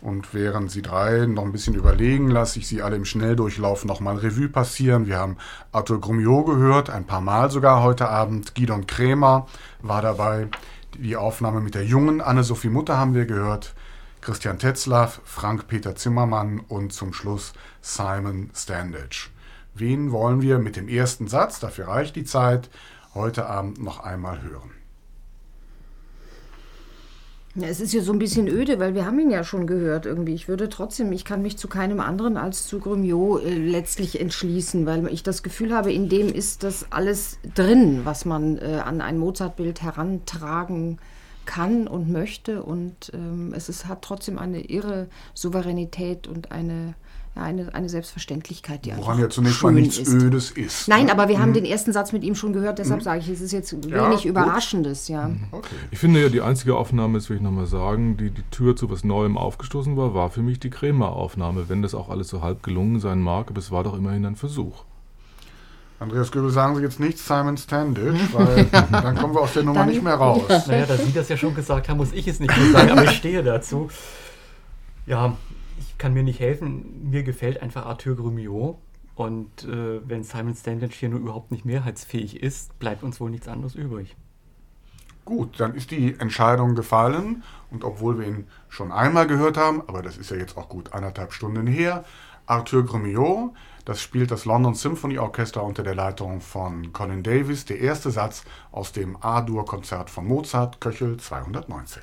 Und während Sie drei noch ein bisschen überlegen, lasse ich Sie alle im Schnelldurchlauf nochmal Revue passieren. Wir haben Arthur Grumiot gehört, ein paar Mal sogar heute Abend. Gidon Krämer war dabei. Die Aufnahme mit der jungen Anne-Sophie Mutter haben wir gehört. Christian Tetzlaff, Frank-Peter Zimmermann und zum Schluss Simon Standage. Wen wollen wir mit dem ersten Satz, dafür reicht die Zeit, heute Abend noch einmal hören? Ja, es ist ja so ein bisschen öde, weil wir haben ihn ja schon gehört irgendwie. Ich würde trotzdem, ich kann mich zu keinem anderen als zu Grumiot äh, letztlich entschließen, weil ich das Gefühl habe, in dem ist das alles drin, was man äh, an ein Mozart-Bild herantragen kann und möchte. Und ähm, es ist, hat trotzdem eine irre Souveränität und eine ja, eine, eine Selbstverständlichkeit, die Woran ja zunächst mal nichts ist. Ödes ist. Nein, ne? aber wir mhm. haben den ersten Satz mit ihm schon gehört, deshalb mhm. sage ich, es ist jetzt wenig ja, Überraschendes. Ja. Mhm. Okay. Ich finde ja, die einzige Aufnahme, das will ich nochmal sagen, die die Tür zu was Neuem aufgestoßen war, war für mich die Krämer-Aufnahme, wenn das auch alles so halb gelungen sein mag, aber es war doch immerhin ein Versuch. Andreas Göbel, sagen Sie jetzt nicht Simon Standish, weil dann kommen wir aus der Nummer dann, nicht mehr raus. Naja, da Sie das ja schon gesagt haben, muss ich es nicht mehr sagen, aber ich stehe dazu. Ja, kann mir nicht helfen. Mir gefällt einfach Arthur Grumiot. Und äh, wenn Simon Standage hier nur überhaupt nicht mehrheitsfähig ist, bleibt uns wohl nichts anderes übrig. Gut, dann ist die Entscheidung gefallen. Und obwohl wir ihn schon einmal gehört haben, aber das ist ja jetzt auch gut anderthalb Stunden her, Arthur Grumiot, das spielt das London Symphony Orchestra unter der Leitung von Colin Davis, der erste Satz aus dem A-Dur-Konzert von Mozart, Köchel 219.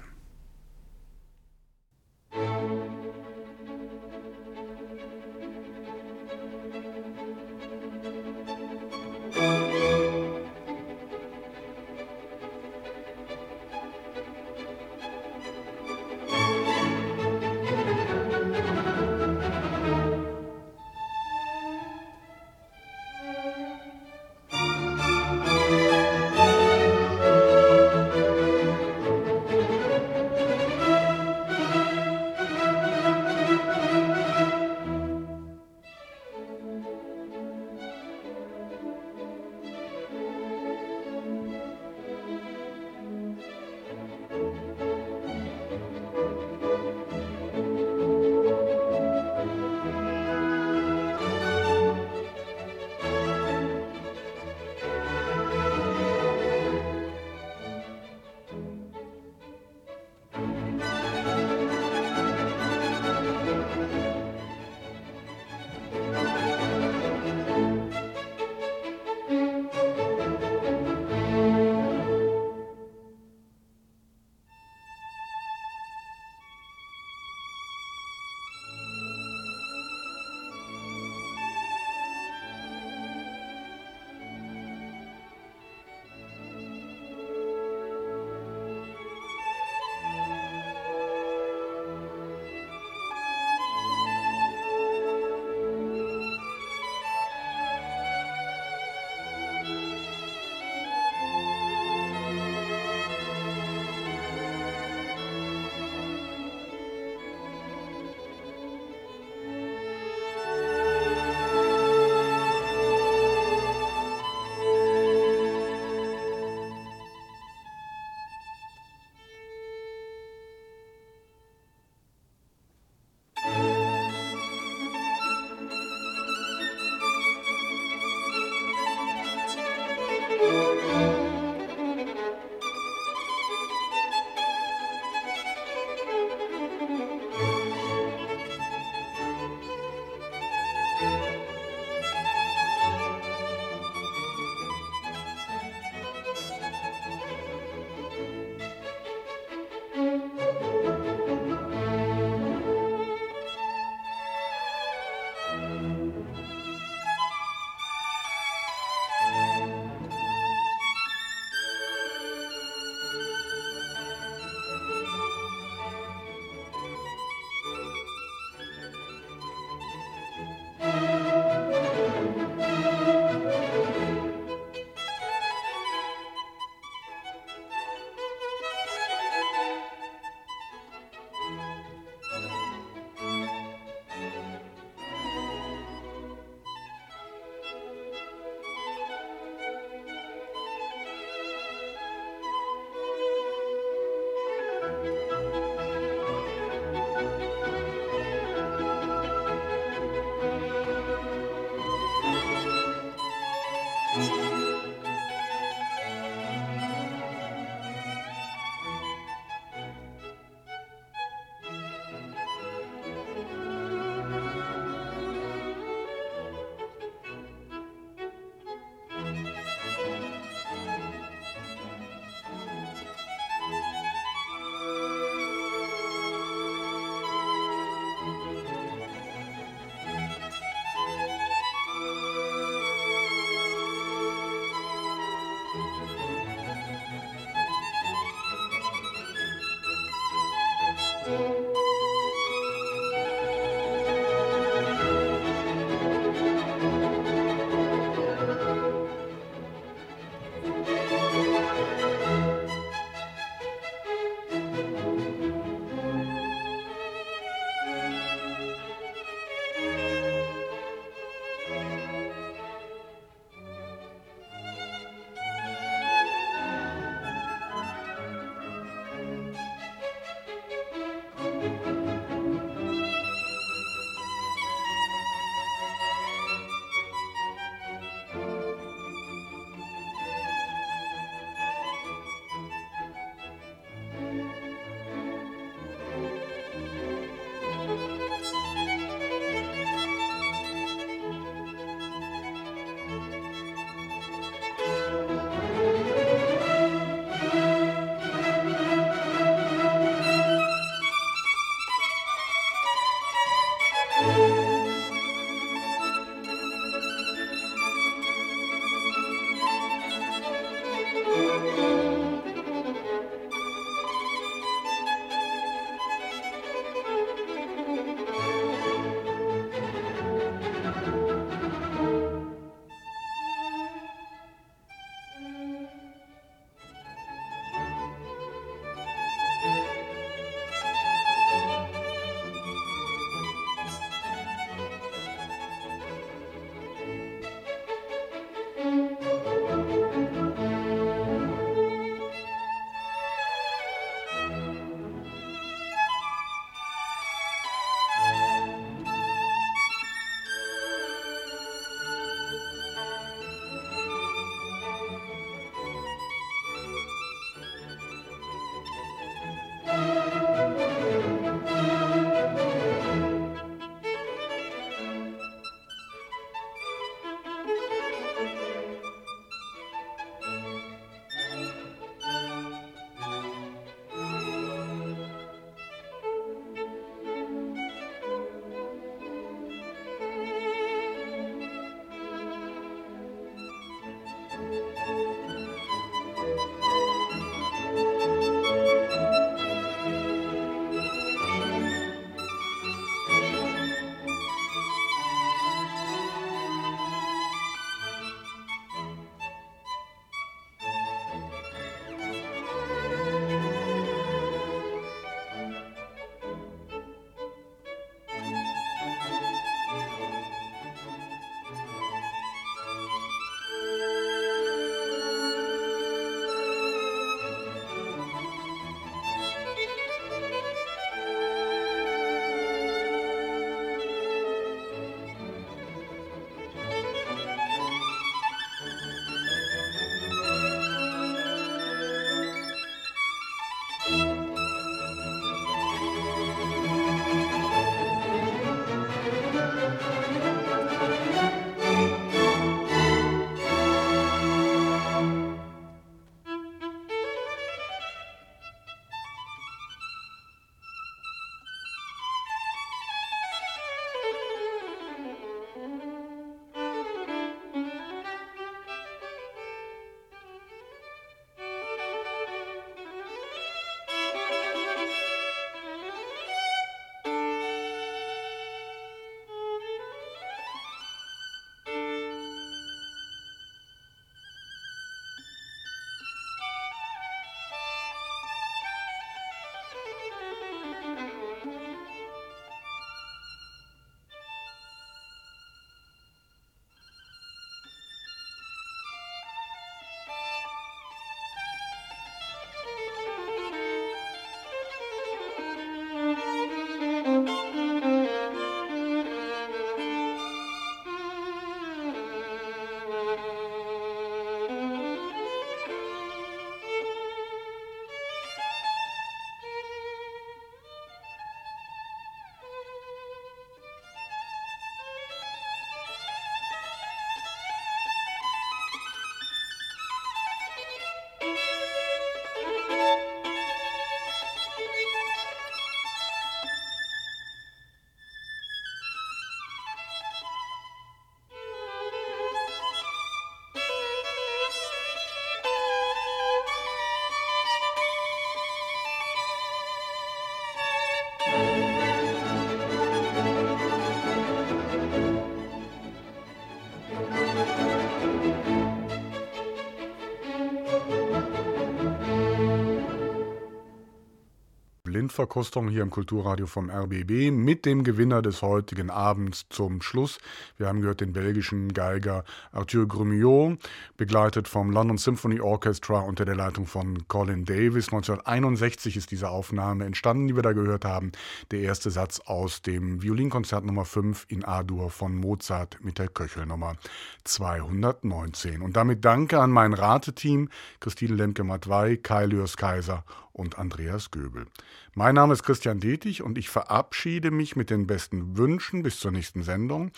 Blindverkostung hier im Kulturradio vom RBB mit dem Gewinner des heutigen Abends zum Schluss. Wir haben gehört den belgischen Geiger Arthur Grumiot, begleitet vom London Symphony Orchestra unter der Leitung von Colin Davis. 1961 ist diese Aufnahme entstanden, die wir da gehört haben. Der erste Satz aus dem Violinkonzert Nummer 5 in A-Dur von Mozart mit der Köchelnummer 219. Und damit danke an mein Rateteam, Christine Lemke-Matwei, Kai Lürs Kaiser und Andreas Göbel. Mein Name ist Christian Detig und ich verabschiede mich mit den besten Wünschen bis zur nächsten Sendung.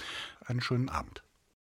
Einen schönen Abend.